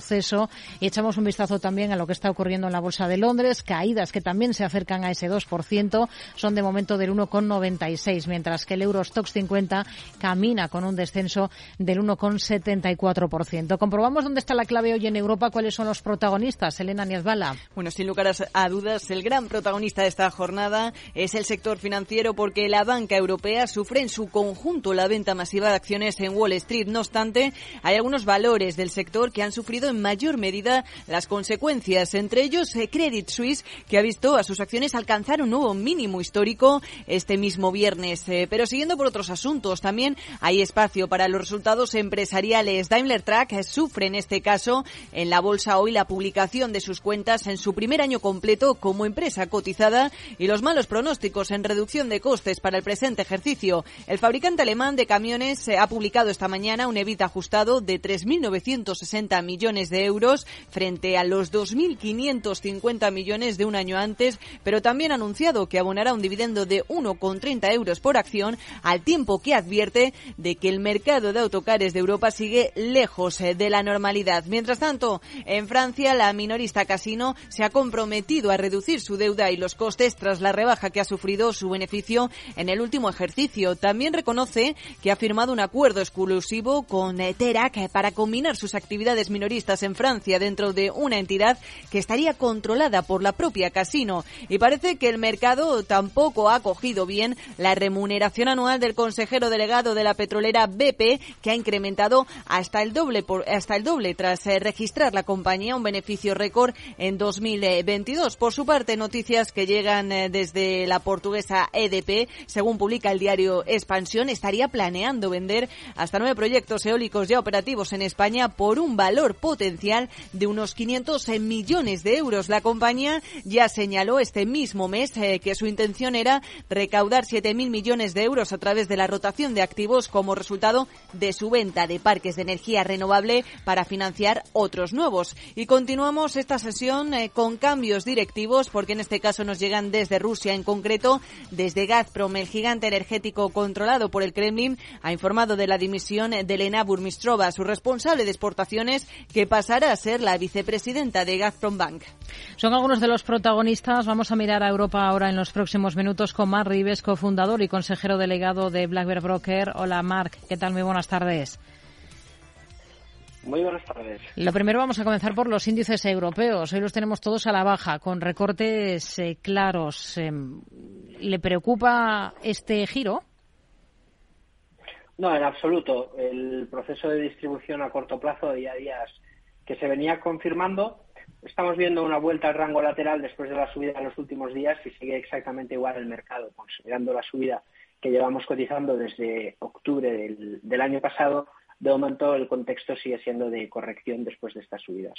y echamos un vistazo también a lo que está ocurriendo en la Bolsa de Londres, caídas que también se acercan a ese 2%, son de momento del 1,96, mientras que el Eurostox 50 camina con un descenso del 1,74%. Comprobamos dónde está la clave hoy en Europa, cuáles son los protagonistas. Elena Niezbala. Bueno, sin lugar a dudas, el gran protagonista de esta jornada es el sector financiero porque la banca europea sufre en su conjunto la venta masiva de acciones en Wall Street. No obstante, hay algunos valores del sector que han sufrido en mayor medida las consecuencias, entre ellos eh, Credit Suisse, que ha visto a sus acciones alcanzar un nuevo mínimo histórico este mismo viernes. Eh, pero siguiendo por otros asuntos, también hay espacio para los resultados empresariales. Daimler Truck eh, sufre en este caso en la bolsa hoy la publicación de sus cuentas en su primer año completo como empresa cotizada y los malos pronósticos en reducción de costes para el presente ejercicio. El fabricante alemán de camiones ha publicado esta mañana un EBIT ajustado de 3.960 millones de euros frente a los 2.550 millones de un año antes, pero también ha anunciado que abonará un dividendo de 1,30 euros por acción, al tiempo que advierte de que el mercado de autocares de Europa sigue lejos eh, de la normalidad. Mientras tanto, en Francia, la minorista Casino se ha comprometido a reducir su deuda y los costes tras la rebaja que ha sufrido su beneficio en el último ejercicio. También reconoce que ha firmado un acuerdo exclusivo con Terac para combinar sus actividades minoristas apuestas en Francia dentro de una entidad que estaría controlada por la propia casino. Y parece que el mercado tampoco ha acogido bien la remuneración anual del consejero delegado de la petrolera BP, que ha incrementado hasta el doble, por, hasta el doble tras eh, registrar la compañía un beneficio récord en 2022. Por su parte, noticias que llegan eh, desde la portuguesa EDP, según publica el diario Expansión, estaría planeando vender hasta nueve proyectos eólicos ya operativos en España por un valor potencial de unos 500 millones de euros. La compañía ya señaló este mismo mes eh, que su intención era recaudar 7.000 millones de euros a través de la rotación de activos como resultado de su venta de parques de energía renovable para financiar otros nuevos. Y continuamos esta sesión eh, con cambios directivos porque en este caso nos llegan desde Rusia, en concreto desde Gazprom, el gigante energético controlado por el Kremlin, ha informado de la dimisión de Elena Burmistrova, su responsable de exportaciones, que pasará a ser la vicepresidenta de Gazprom Bank. Son algunos de los protagonistas. Vamos a mirar a Europa ahora en los próximos minutos con Mark Rives, cofundador y consejero delegado de Black Bear Broker. Hola Mark, ¿qué tal? Muy buenas tardes. Muy buenas tardes. Lo primero vamos a comenzar por los índices europeos. Hoy los tenemos todos a la baja, con recortes eh, claros. Em, ¿Le preocupa este giro? No, en absoluto. El proceso de distribución a corto plazo de ya días que se venía confirmando, estamos viendo una vuelta al rango lateral después de la subida en los últimos días y sigue exactamente igual el mercado, considerando la subida que llevamos cotizando desde octubre del, del año pasado de momento el contexto sigue siendo de corrección después de estas subidas.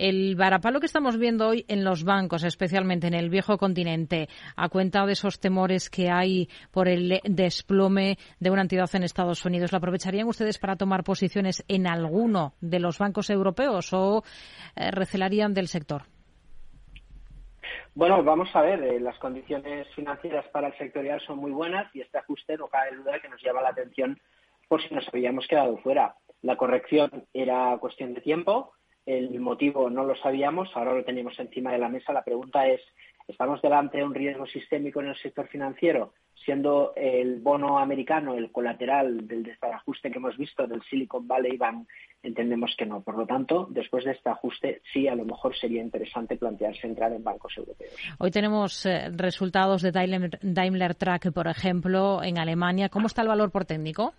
El varapalo que estamos viendo hoy en los bancos, especialmente en el viejo continente, a cuenta de esos temores que hay por el desplome de una entidad en Estados Unidos, ¿lo aprovecharían ustedes para tomar posiciones en alguno de los bancos europeos o eh, recelarían del sector? Bueno, vamos a ver, eh, las condiciones financieras para el sectorial son muy buenas y este ajuste no cabe duda que nos llama la atención por si nos habíamos quedado fuera. La corrección era cuestión de tiempo, el motivo no lo sabíamos, ahora lo tenemos encima de la mesa. La pregunta es, ¿estamos delante de un riesgo sistémico en el sector financiero? Siendo el bono americano el colateral del desbarajuste que hemos visto del Silicon Valley Bank, entendemos que no. Por lo tanto, después de este ajuste, sí, a lo mejor sería interesante plantearse entrar en bancos europeos. Hoy tenemos eh, resultados de Daimler, Daimler Truck, por ejemplo, en Alemania. ¿Cómo está el valor por técnico?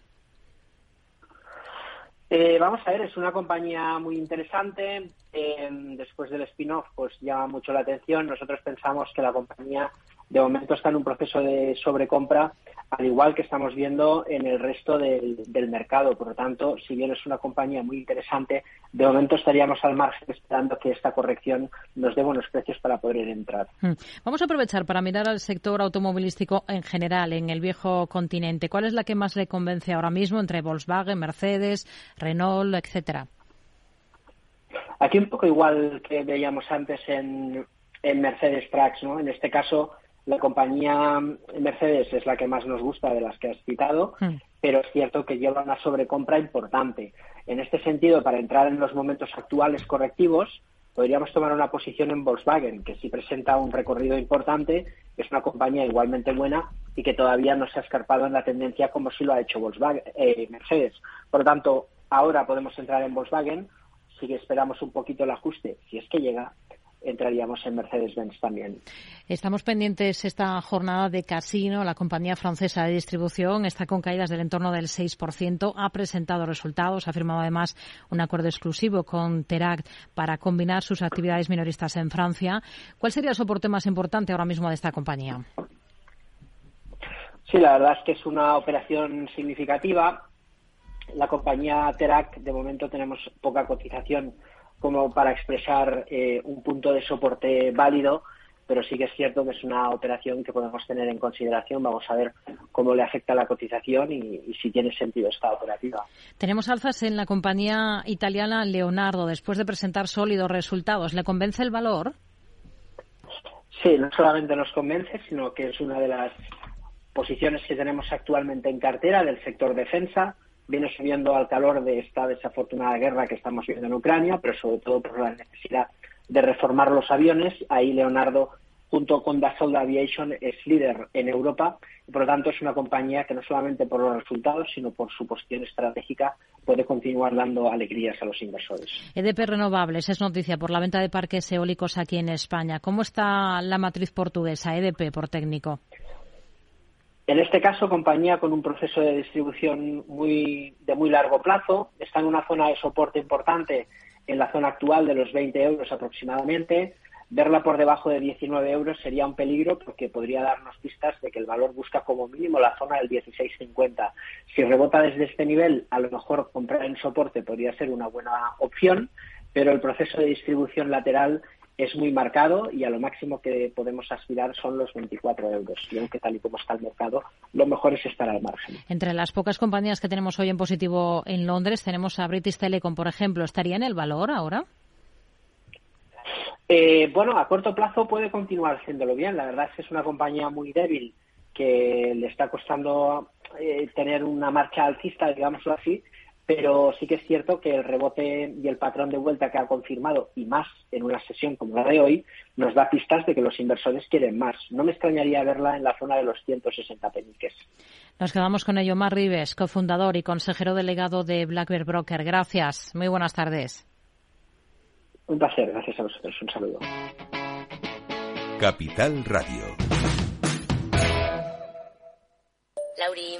Eh, vamos a ver, es una compañía muy interesante. Eh, después del spin-off, pues llama mucho la atención. Nosotros pensamos que la compañía de momento está en un proceso de sobrecompra, al igual que estamos viendo en el resto del, mercado. Por lo tanto, si bien es una compañía muy interesante, de momento estaríamos al margen esperando que esta corrección nos dé buenos precios para poder entrar. Hmm. Vamos a aprovechar para mirar al sector automovilístico en general en el viejo continente. ¿Cuál es la que más le convence ahora mismo entre Volkswagen, Mercedes, Renault, etcétera? Aquí un poco igual que veíamos antes en, en Mercedes Trucks, ¿no? En este caso, la compañía Mercedes es la que más nos gusta de las que has citado, hmm. pero es cierto que lleva una sobrecompra importante. En este sentido, para entrar en los momentos actuales correctivos, podríamos tomar una posición en Volkswagen, que sí presenta un recorrido importante, es una compañía igualmente buena y que todavía no se ha escarpado en la tendencia como sí lo ha hecho Volkswagen, eh, Mercedes. Por lo tanto, ahora podemos entrar en Volkswagen, si esperamos un poquito el ajuste, si es que llega, entraríamos en Mercedes-Benz también. Estamos pendientes esta jornada de Casino, la compañía francesa de distribución, está con caídas del entorno del 6%, ha presentado resultados, ha firmado además un acuerdo exclusivo con Teract para combinar sus actividades minoristas en Francia. ¿Cuál sería el soporte más importante ahora mismo de esta compañía? Sí, la verdad es que es una operación significativa. La compañía Teract, de momento tenemos poca cotización como para expresar eh, un punto de soporte válido, pero sí que es cierto que es una operación que podemos tener en consideración. Vamos a ver cómo le afecta la cotización y, si tiene sentido esta operativa. Tenemos alzas en la compañía italiana Leonardo después de presentar sólidos resultados. ¿Le convence el valor? Sí, no solamente nos convence, sino que es una de las posiciones que tenemos actualmente en cartera del sector defensa viene subiendo al calor de esta desafortunada guerra que estamos viendo en Ucrania, pero sobre todo por la necesidad de reformar los aviones. Ahí Leonardo junto con Dassault Aviation es líder en Europa y por lo tanto es una compañía que no solamente por los resultados, sino por su posición estratégica puede continuar dando alegrías a los inversores. EDP Renovables es noticia por la venta de parques eólicos aquí en España. ¿Cómo está la matriz portuguesa, EDP por técnico? En este caso, compañía con un proceso de distribución muy, de muy largo plazo, está en una zona de soporte importante en la zona actual de los 20 euros aproximadamente. Verla por debajo de 19 euros sería un peligro porque podría darnos pistas de que el valor busca como mínimo la zona del 16.50. Si rebota desde este nivel, a lo mejor comprar en soporte podría ser una buena opción, pero el proceso de distribución lateral es muy marcado y a lo máximo que podemos aspirar son los 24 euros. Y aunque tal y como está el mercado, lo mejor es estar al margen. Entre las pocas compañías que tenemos hoy en positivo en Londres, tenemos a British Telecom, por ejemplo. ¿Estaría en el valor ahora? Eh, bueno, a corto plazo puede continuar haciéndolo bien. La verdad es que es una compañía muy débil que le está costando eh, tener una marcha alcista, digámoslo así, pero sí que es cierto que el rebote y el patrón de vuelta que ha confirmado, y más en una sesión como la de hoy, nos da pistas de que los inversores quieren más. No me extrañaría verla en la zona de los 160 peniques. Nos quedamos con ello. Mar Rives, cofundador y consejero delegado de Black Bear Broker. Gracias. Muy buenas tardes. Un placer. Gracias a vosotros. Un saludo. Capital Radio. Lauri,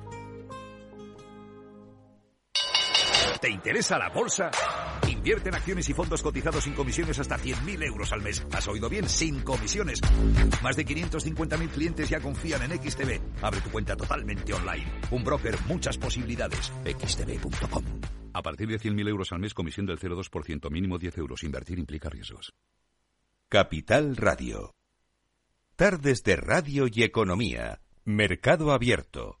¿Te interesa la bolsa? Invierte en acciones y fondos cotizados sin comisiones hasta 100.000 euros al mes. ¿Has oído bien? Sin comisiones. Más de 550.000 clientes ya confían en XTB. Abre tu cuenta totalmente online. Un broker, muchas posibilidades. XTB.com. A partir de 100.000 euros al mes, comisión del 0,2%, mínimo 10 euros. Invertir implica riesgos. Capital Radio. Tardes de Radio y Economía. Mercado Abierto.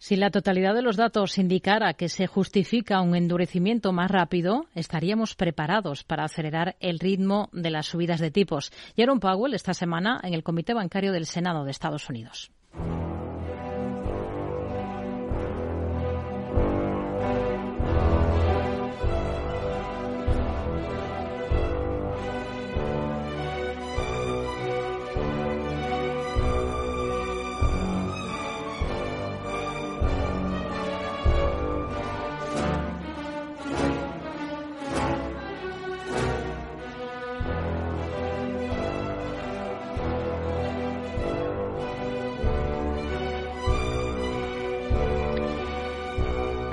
Si la totalidad de los datos indicara que se justifica un endurecimiento más rápido, estaríamos preparados para acelerar el ritmo de las subidas de tipos. Jerome Powell esta semana en el Comité Bancario del Senado de Estados Unidos.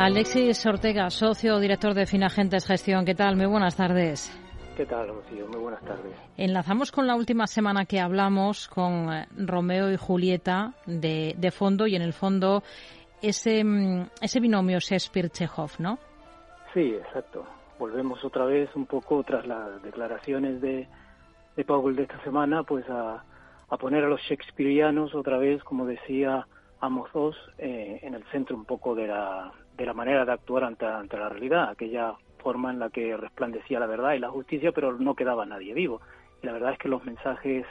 Alexis Ortega, socio director de Finagentes Gestión. ¿Qué tal? Muy buenas tardes. ¿Qué tal, Rocío? Muy buenas tardes. Enlazamos con la última semana que hablamos con eh, Romeo y Julieta de, de fondo y en el fondo ese, mm, ese binomio Shakespeare-Chekhov, ¿no? Sí, exacto. Volvemos otra vez un poco tras las declaraciones de, de Powell de esta semana, pues a, a poner a los shakespearianos otra vez, como decía Amos II, eh, en el centro un poco de la, de la manera de actuar ante, ante la realidad, aquella forma en la que resplandecía la verdad y la justicia, pero no quedaba nadie vivo. Y la verdad es que los mensajes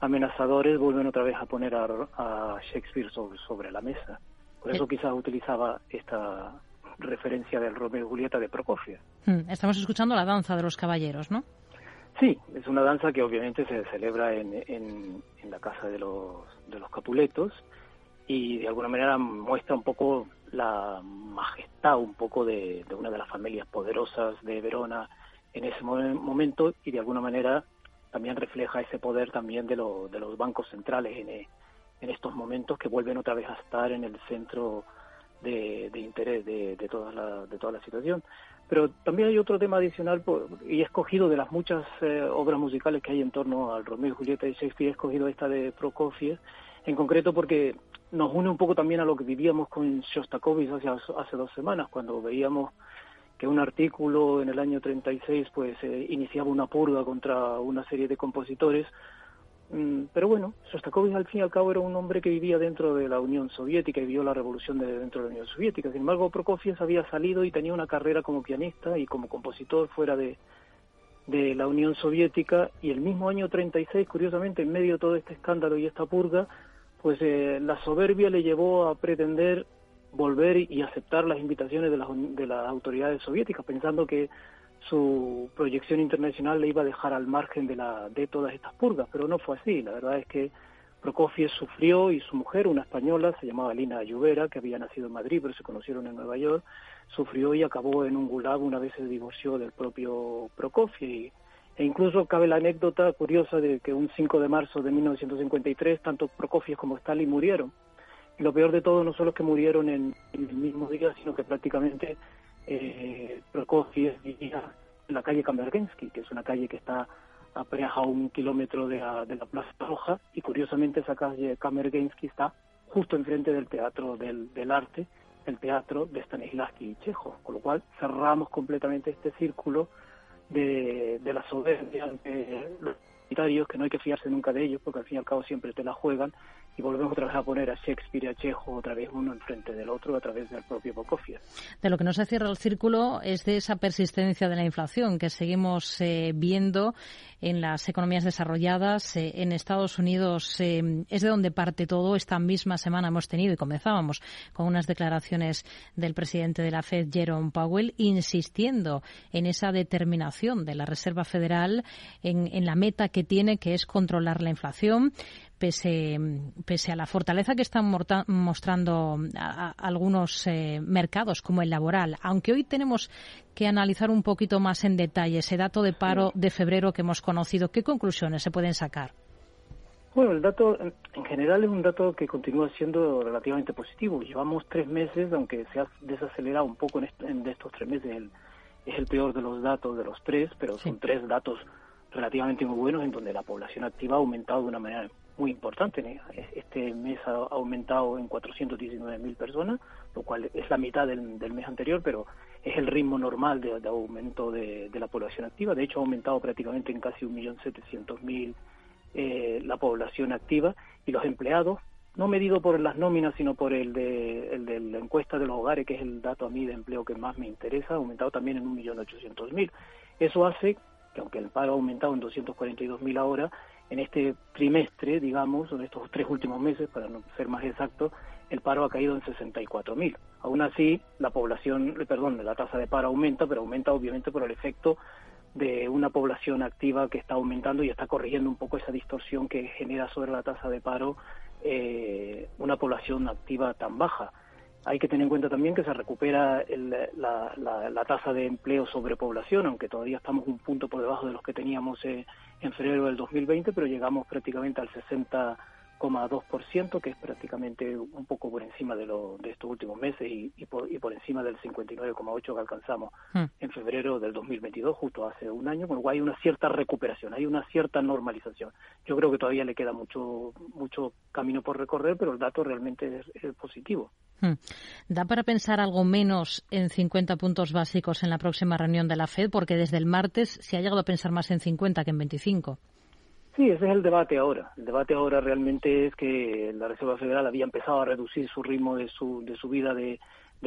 amenazadores vuelven otra vez a poner a, Shakespeare sobre, sobre, la mesa. Por eso quizás utilizaba esta referencia del Romeo y Julieta de Prokofiev. Hmm, estamos escuchando la danza de los caballeros, ¿no? Sí, es una danza que obviamente se celebra en, en, en la casa de los, de los Capuletos y de alguna manera muestra un poco la majestad un poco de, una de las familias poderosas de Verona en ese momento y de alguna manera también refleja ese poder también de, de los bancos centrales en, en, estos momentos que vuelven otra vez a estar en el centro de, interés de, toda la, de toda la situación. Pero también hay otro tema adicional, y he escogido de las muchas eh, obras musicales que hay en torno al Romeo y Julieta de Shakespeare, he escogido esta de Prokofiev, en concreto porque nos une un poco también a lo que vivíamos con Shostakovich hace, hace dos semanas, cuando veíamos que un artículo en el año 36 pues eh, iniciaba una purga contra una serie de compositores, Mm, pero bueno, Sostakovich al fin y al cabo era un hombre que vivía dentro de la Unión Soviética y vio la revolución de dentro de la Unión Soviética. Sin embargo, Prokofiev había salido y tenía una carrera como pianista y como compositor fuera de, de la Unión Soviética y el mismo año 36, curiosamente, en medio de todo este escándalo y esta purga, pues eh, la soberbia le llevó a pretender volver y aceptar las invitaciones de las, de las autoridades soviéticas, pensando que su proyección internacional le iba a dejar al margen de, la, de todas estas purgas, pero no fue así. La verdad es que Prokofiev sufrió y su mujer, una española, se llamaba Lina Ayubera, que había nacido en Madrid, pero se conocieron en Nueva York, sufrió y acabó en un gulag una vez se divorció del propio Prokofiev. E incluso cabe la anécdota curiosa de que un 5 de marzo de 1953 tanto Prokofiev como Stalin murieron. Y lo peor de todo no solo es que murieron en, el mismo día, sino que prácticamente eh, Prokofiev vivía en la calle Kamergensky, que es una calle que está apenas a un kilómetro de la, de la Plaza Roja, y curiosamente esa calle Kamergensky está justo enfrente del Teatro del, del Arte, el teatro de Stanislavski y Chejo, con lo cual cerramos completamente este círculo de, de la soberbia de los militares, que no hay que fiarse nunca de ellos, porque al fin y al cabo siempre te la juegan, y volvemos otra vez a poner a Shakespeare y a Chejo otra vez uno enfrente del otro a través del propio Prokofiev. De lo que no se cierra el círculo es de esa persistencia de la inflación que seguimos eh, viendo en las economías desarrolladas. Eh, en Estados Unidos eh, es de donde parte todo. Esta misma semana hemos tenido y comenzábamos con unas declaraciones del presidente de la Fed, Jerome Powell, insistiendo en esa determinación de la Reserva Federal en, en la meta que tiene, que es controlar la inflación pese, pese a la fortaleza que están mostrando algunos eh, mercados como el laboral, aunque hoy tenemos que analizar un poquito más en detalle ese dato de paro de febrero que hemos conocido, ¿qué conclusiones se pueden sacar? Bueno, el dato en general es un dato que continúa siendo relativamente positivo. Llevamos tres meses, aunque se ha desacelerado un poco en, de estos tres meses, es el peor de los datos de los tres, pero son tres datos relativamente muy buenos en donde la población activa ha aumentado de una manera muy importante. Este mes ha aumentado en 419.000 personas, lo cual es la mitad del, mes anterior, pero es el ritmo normal de, aumento de, la población activa. De hecho, ha aumentado prácticamente en casi 1.700.000 eh, la población activa y los empleados, no medido por las nóminas, sino por el de, el de la encuesta de los hogares, que es el dato a mí de empleo que más me interesa, ha aumentado también en 1.800.000. Eso hace que aunque el paro ha aumentado en 242.000 ahora, en este trimestre, digamos, en estos tres últimos meses, para no ser más exacto, el paro ha caído en 64.000. Aún así, la población, eh, perdón, la tasa de paro aumenta, pero aumenta obviamente por el efecto de una población activa que está aumentando y está corrigiendo un poco esa distorsión que genera sobre la tasa de paro eh, una población activa tan baja. Hay que tener en cuenta también que se recupera la, tasa de empleo sobre población, aunque todavía estamos un punto por debajo de los que teníamos eh, en febrero del 2020, pero llegamos prácticamente al 60 2%, que es prácticamente un poco por encima de, lo, de estos últimos meses y, y, por, y por encima del 59,8% que alcanzamos hmm. en febrero del 2022, justo hace un año, con lo cual hay una cierta recuperación, hay una cierta normalización. Yo creo que todavía le queda mucho, mucho camino por recorrer, pero el dato realmente es, positivo. Hmm. ¿Da para pensar algo menos en 50 puntos básicos en la próxima reunión de la FED? Porque desde el martes se ha llegado a pensar más en 50 que en 25. Sí, ese es el debate ahora. El debate ahora realmente es que la Reserva Federal había empezado a reducir su ritmo de, su, de subida de,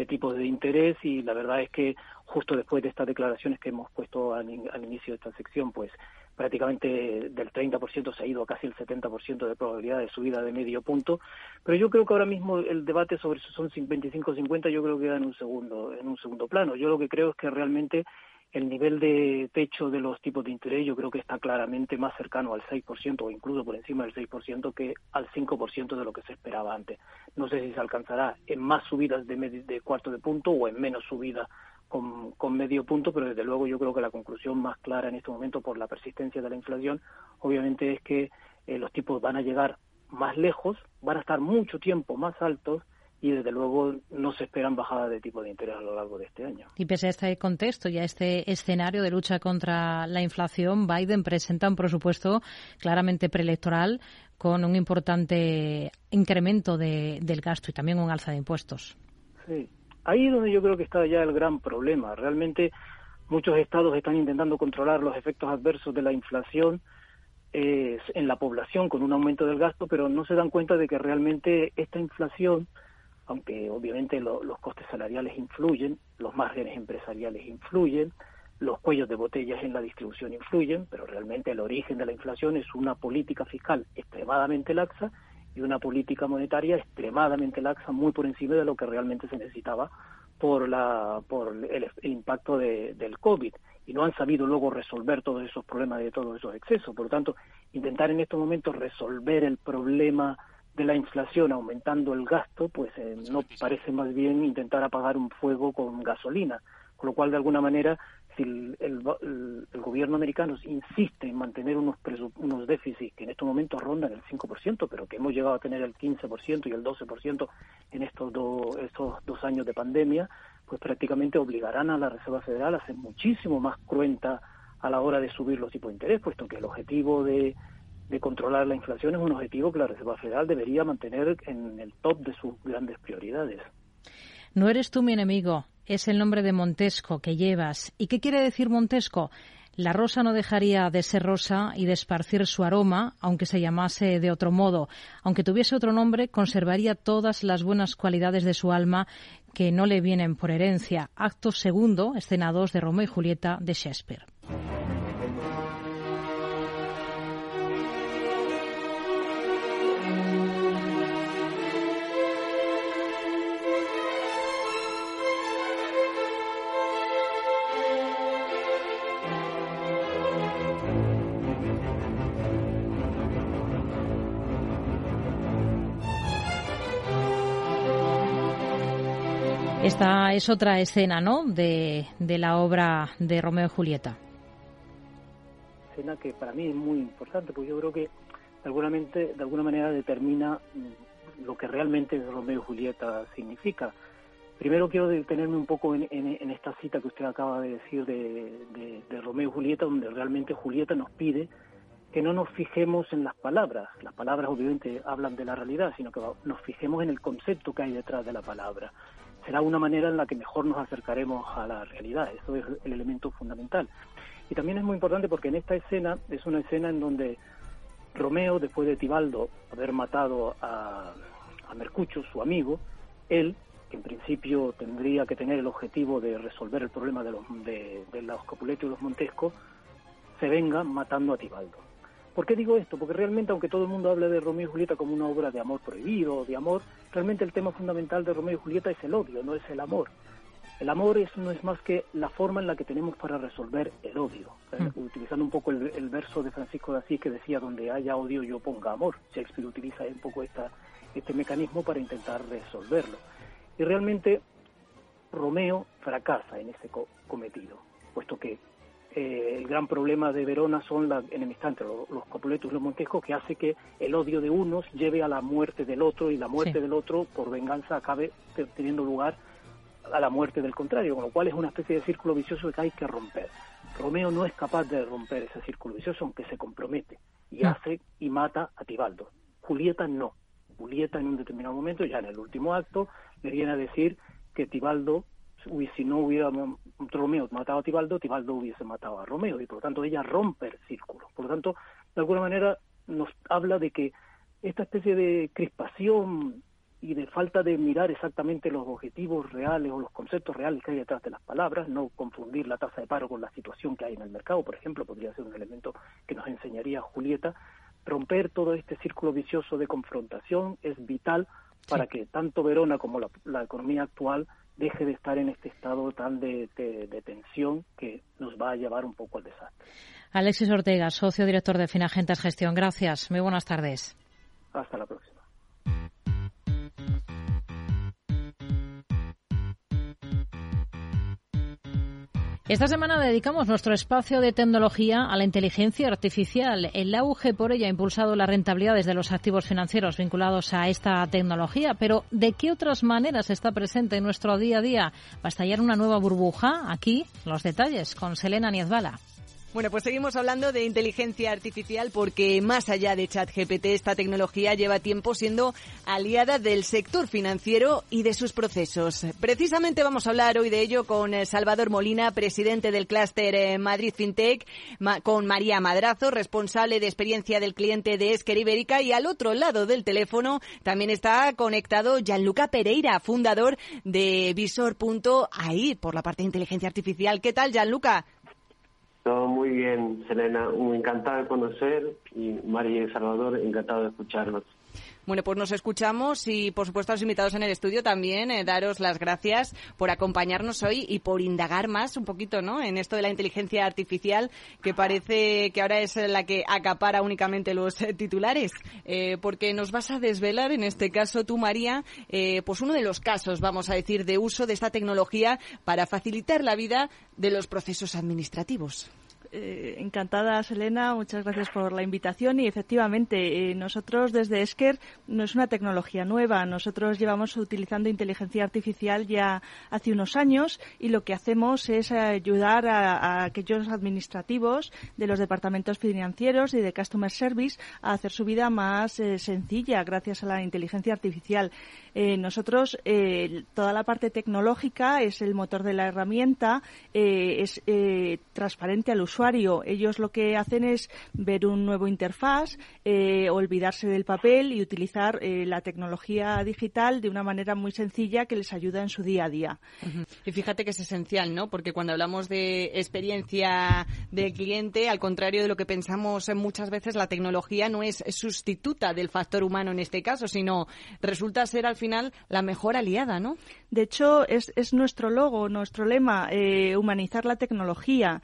tipos de interés y la verdad es que justo después de estas declaraciones que hemos puesto al, inicio de esta sección, pues prácticamente del 30% se ha ido a casi el 70% de probabilidad de subida de medio punto, pero yo creo que ahora mismo el debate sobre si son 25-50 yo creo que queda en un segundo en un segundo plano. Yo lo que creo es que realmente el nivel de techo de los tipos de interés yo creo que está claramente más cercano al 6% o incluso por encima del 6% que al 5% de lo que se esperaba antes. No sé si se alcanzará en más subidas de, de cuarto de punto o en menos subidas con, con, medio punto, pero desde luego yo creo que la conclusión más clara en este momento por la persistencia de la inflación obviamente es que eh, los tipos van a llegar más lejos, van a estar mucho tiempo más altos y desde luego no se esperan bajadas de tipo de interés a lo largo de este año. Y pese a este contexto y a este escenario de lucha contra la inflación, Biden presenta un presupuesto claramente preelectoral con un importante incremento de, del gasto y también un alza de impuestos. Sí, ahí es donde yo creo que está ya el gran problema. Realmente muchos estados están intentando controlar los efectos adversos de la inflación es en la población con un aumento del gasto, pero no se dan cuenta de que realmente esta inflación, aunque obviamente los costes salariales influyen, los márgenes empresariales influyen, los cuellos de botellas en la distribución influyen, pero realmente el origen de la inflación es una política fiscal extremadamente laxa y una política monetaria extremadamente laxa, muy por encima de lo que realmente se necesitaba por, la, por el, impacto de, del COVID. Y no han sabido luego resolver todos esos problemas de todos esos excesos. Por lo tanto, intentar en estos momentos resolver el problema de la inflación aumentando el gasto, pues eh, no parece más bien intentar apagar un fuego con gasolina. Con lo cual, de alguna manera, si el, gobierno americano insiste en mantener unos, unos déficits que en estos momentos rondan el 5%, pero que hemos llegado a tener el 15% y el 12% en estos, estos dos años de pandemia, pues prácticamente obligarán a la Reserva Federal a ser muchísimo más cruenta a la hora de subir los tipos de interés, puesto que el objetivo de, de controlar la inflación es un objetivo que la Reserva Federal debería mantener en el top de sus grandes prioridades. No eres tú mi enemigo, es el nombre de Montesco que llevas. ¿Y qué quiere decir Montesco? La rosa no dejaría de ser rosa y de esparcir su aroma, aunque se llamase de otro modo. Aunque tuviese otro nombre, conservaría todas las buenas cualidades de su alma que no le vienen por herencia. Acto segundo, escena 2 de Romeo y Julieta de Shakespeare. Esta es otra escena, ¿no?, de, la obra de Romeo y Julieta. Escena que para mí es muy importante, porque yo creo que de alguna, manera determina mm, lo que realmente Romeo y Julieta significa. Primero quiero detenerme un poco en, esta cita que usted acaba de decir de, de, Romeo y Julieta, donde realmente Julieta nos pide que no nos fijemos en las palabras. Las palabras obviamente hablan de la realidad, sino que nos fijemos en el concepto que hay detrás de la palabra será una manera en la que mejor nos acercaremos a la realidad. Eso es el elemento fundamental. Y también es muy importante porque en esta escena es una escena en donde Romeo, después de Tibaldo haber matado a, a Mercucho, su amigo, él, que en principio tendría que tener el objetivo de resolver el problema de los, de, de los y los Montescos, se venga matando a Tibaldo. ¿Por qué digo esto? Porque realmente, aunque todo el mundo hable de Romeo y Julieta como una obra de amor prohibido, de amor, realmente el tema fundamental de Romeo y Julieta es el odio, no es el amor. El amor es, no es más que la forma en la que tenemos para resolver el odio. Mm. Utilizando un poco el, verso de Francisco de Asís que decía, donde haya odio yo ponga amor. Shakespeare utiliza un poco esta, este mecanismo para intentar resolverlo. Y realmente Romeo fracasa en ese cometido, puesto que eh, el gran problema de Verona son la enemistad entre los, Capuletos y los Montescos, que hace que el odio de unos lleve a la muerte del otro y la muerte del otro, por venganza, acabe teniendo lugar a la muerte del contrario, con lo cual es una especie de círculo vicioso que hay que romper. Romeo no es capaz de romper ese círculo vicioso, aunque se compromete y hace y mata a Tibaldo. Julieta no. Julieta en un determinado momento, ya en el último acto, le viene a decir que Tibaldo si no hubiera Romeo matado a Tibaldo, Tibaldo hubiese matado a Romeo y por lo tanto ella rompe el círculo. Por lo tanto, de alguna manera nos habla de que esta especie de crispación y de falta de mirar exactamente los objetivos reales o los conceptos reales que hay detrás de las palabras, no confundir la tasa de paro con la situación que hay en el mercado, por ejemplo, podría ser un elemento que nos enseñaría Julieta. Romper todo este círculo vicioso de confrontación es vital para que tanto Verona como la economía actual deje de estar en este estado tan de, tensión que nos va a llevar un poco al desastre. Alexis Ortega, socio director de Finagentes Gestión. Gracias. Muy buenas tardes. Hasta la próxima. Esta semana dedicamos nuestro espacio de tecnología a la inteligencia artificial. El auge por ella ha impulsado las rentabilidades de los activos financieros vinculados a esta tecnología, pero ¿de qué otras maneras está presente en nuestro día a día? ¿Va a estallar una nueva burbuja? Aquí los detalles con Selena Niezbala. Bueno, pues seguimos hablando de inteligencia artificial porque más allá de ChatGPT, esta tecnología lleva tiempo siendo aliada del sector financiero y de sus procesos. Precisamente vamos a hablar hoy de ello con eh, Salvador Molina, presidente del clúster eh, Madrid FinTech, con María Madrazo, responsable de experiencia del cliente de Esker Ibérica y al otro lado del teléfono también está conectado Gianluca Pereira, fundador de Visor.ai por la parte de inteligencia artificial. ¿Qué tal, Gianluca? Todo muy bien, Selena. Encantado de conocer y María y Salvador, encantado de escucharlos. Bueno, pues nos escuchamos y, por supuesto, a los invitados en el estudio también, eh, daros las gracias por acompañarnos hoy y por indagar más un poquito, ¿no? En esto de la inteligencia artificial, que parece que ahora es la que acapara únicamente los eh, titulares, eh, porque nos vas a desvelar, en este caso tú, María, pues uno de los casos, vamos a decir, de uso de esta tecnología para facilitar la vida de los procesos administrativos. Eh, encantada, Selena. Muchas gracias por la invitación. Y efectivamente, eh, nosotros desde Esker no es una tecnología nueva. Nosotros llevamos utilizando inteligencia artificial ya hace unos años y lo que hacemos es ayudar a, aquellos administrativos de los departamentos financieros y de Customer Service a hacer su vida más eh, sencilla gracias a la inteligencia artificial. nosotros, toda la parte tecnológica es el motor de la herramienta, es transparente al usuario ellos lo que hacen es ver un nuevo interfaz, eh, olvidarse del papel y utilizar eh, la tecnología digital de una manera muy sencilla que les ayuda en su día a día. Y fíjate que es esencial, ¿no? Porque cuando hablamos de experiencia del cliente, al contrario de lo que pensamos muchas veces, la tecnología no es sustituta del factor humano en este caso, sino resulta ser al final la mejor aliada, ¿no? De hecho, es, es nuestro logo, nuestro lema, eh, humanizar la tecnología.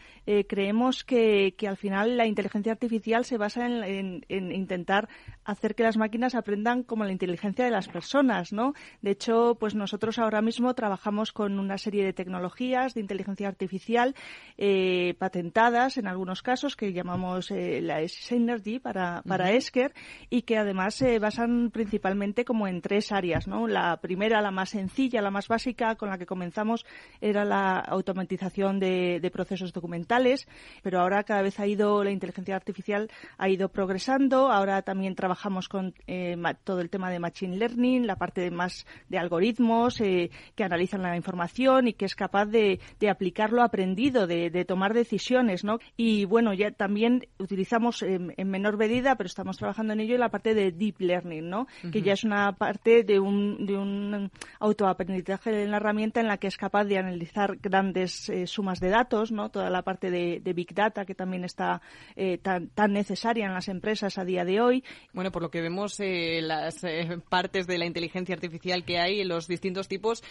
creemos que, al final la inteligencia artificial se basa en, intentar hacer que las máquinas aprendan como la inteligencia de las personas, ¿no? De hecho, pues nosotros ahora mismo trabajamos con una serie de tecnologías de inteligencia artificial eh, patentadas en algunos casos que llamamos eh, la Synergy para, para Esker y que además se basan principalmente como en tres áreas, ¿no? La primera, la más sencilla, la más básica, con la que comenzamos era la automatización de, de procesos documentales pero ahora cada vez ha ido la inteligencia artificial ha ido progresando. Ahora también trabajamos con eh, todo el tema de machine learning, la parte de más de algoritmos eh, que analizan la información y que es capaz de, de aplicar lo aprendido, de, de, tomar decisiones, ¿no? Y bueno, ya también utilizamos en, menor medida, pero estamos trabajando en ello, la parte de deep learning, ¿no? Que ya es una parte de un, de un autoaprendizaje en la herramienta en la que es capaz de analizar grandes eh, sumas de datos, ¿no? Toda la parte de, de Big Data, que también está eh, tan, tan, necesaria en las empresas a día de hoy. Bueno, por lo que vemos, eh, las eh, partes de la inteligencia artificial que hay, los distintos tipos,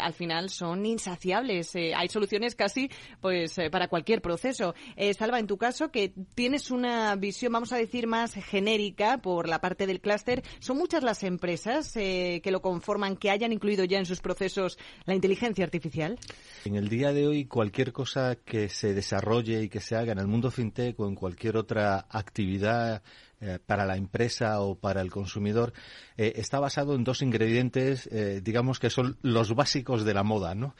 al final son insaciables. hay soluciones casi pues para cualquier proceso. Salva, en tu caso, que tienes una visión, vamos a decir, más genérica por la parte del clúster, ¿son muchas las empresas que lo conforman, que hayan incluido ya en sus procesos la inteligencia artificial? En el día de hoy, cualquier cosa que se desarrolle y que se haga en el mundo fintech o en cualquier otra actividad eh, para la empresa o para el consumidor eh, está basado en dos ingredientes, eh, digamos que son los básicos de la moda, ¿no?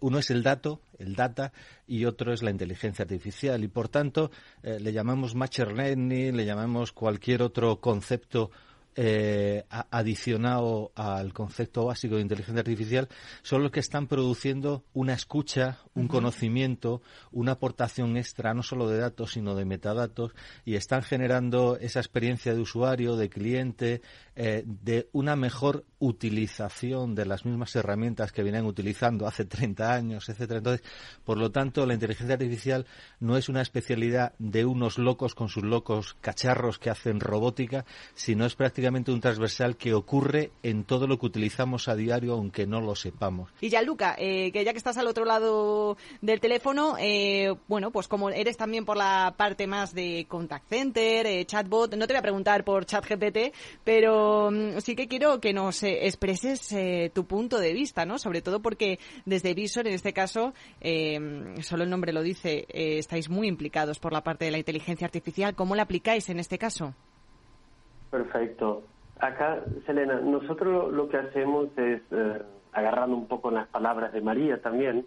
uno es el dato, el data, y otro es la inteligencia artificial. Y por tanto, le llamamos machine learning, le llamamos cualquier otro concepto eh, adicionado al concepto básico de inteligencia artificial son los que están produciendo una escucha, un conocimiento, una aportación extra, no solo de datos, sino de metadatos, y están generando esa experiencia de usuario, de cliente, eh, de una mejor utilización de las mismas herramientas que vienen utilizando hace 30 años, etcétera. Entonces, por lo tanto, la inteligencia artificial no es una especialidad de unos locos con sus locos cacharros que hacen robótica, sino es prácticamente un transversal que ocurre en todo lo que utilizamos a diario, aunque no lo sepamos. Y ya, Luca, eh, que ya que estás al otro lado del teléfono, eh, bueno, pues como eres también por la parte más de contact center, eh, chatbot, no te voy a preguntar por ChatGPT, pero mm, sí que quiero que nos expreses tu punto de vista, ¿no? Sobre todo porque desde Visor, en este caso, solo el nombre lo dice, estáis muy implicados por la parte de la inteligencia artificial. ¿Cómo la aplicáis en este caso? Perfecto. Acá, Selena, nosotros lo que hacemos es, eh, agarrando un poco las palabras de María también,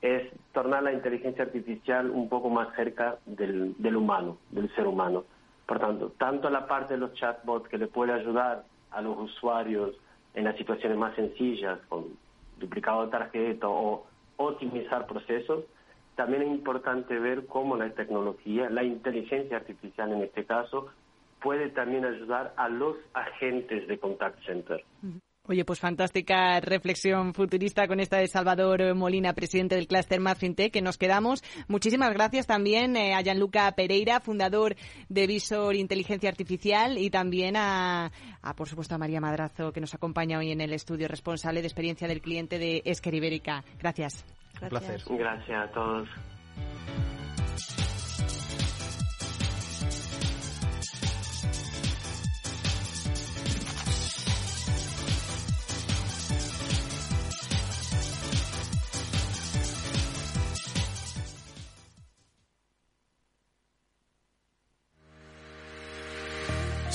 es tornar la inteligencia artificial un poco más cerca del humano, del ser humano. Por tanto, tanto la parte de los chatbots que le puede ayudar a los usuarios en las situaciones más sencillas, con duplicado de tarjeta o optimizar procesos, también es importante ver cómo la tecnología, la inteligencia artificial en este caso, puede también ayudar a los agentes de contact center. Oye, pues fantástica reflexión futurista con esta de Salvador Molina, presidente del clúster Más que nos quedamos. Muchísimas gracias también eh, a Gianluca Pereira, fundador de Visor Inteligencia Artificial y también a, por supuesto, a María Madrazo, que nos acompaña hoy en el estudio responsable de experiencia del cliente de Esquer Ibérica. Gracias. Un placer. Gracias a todos.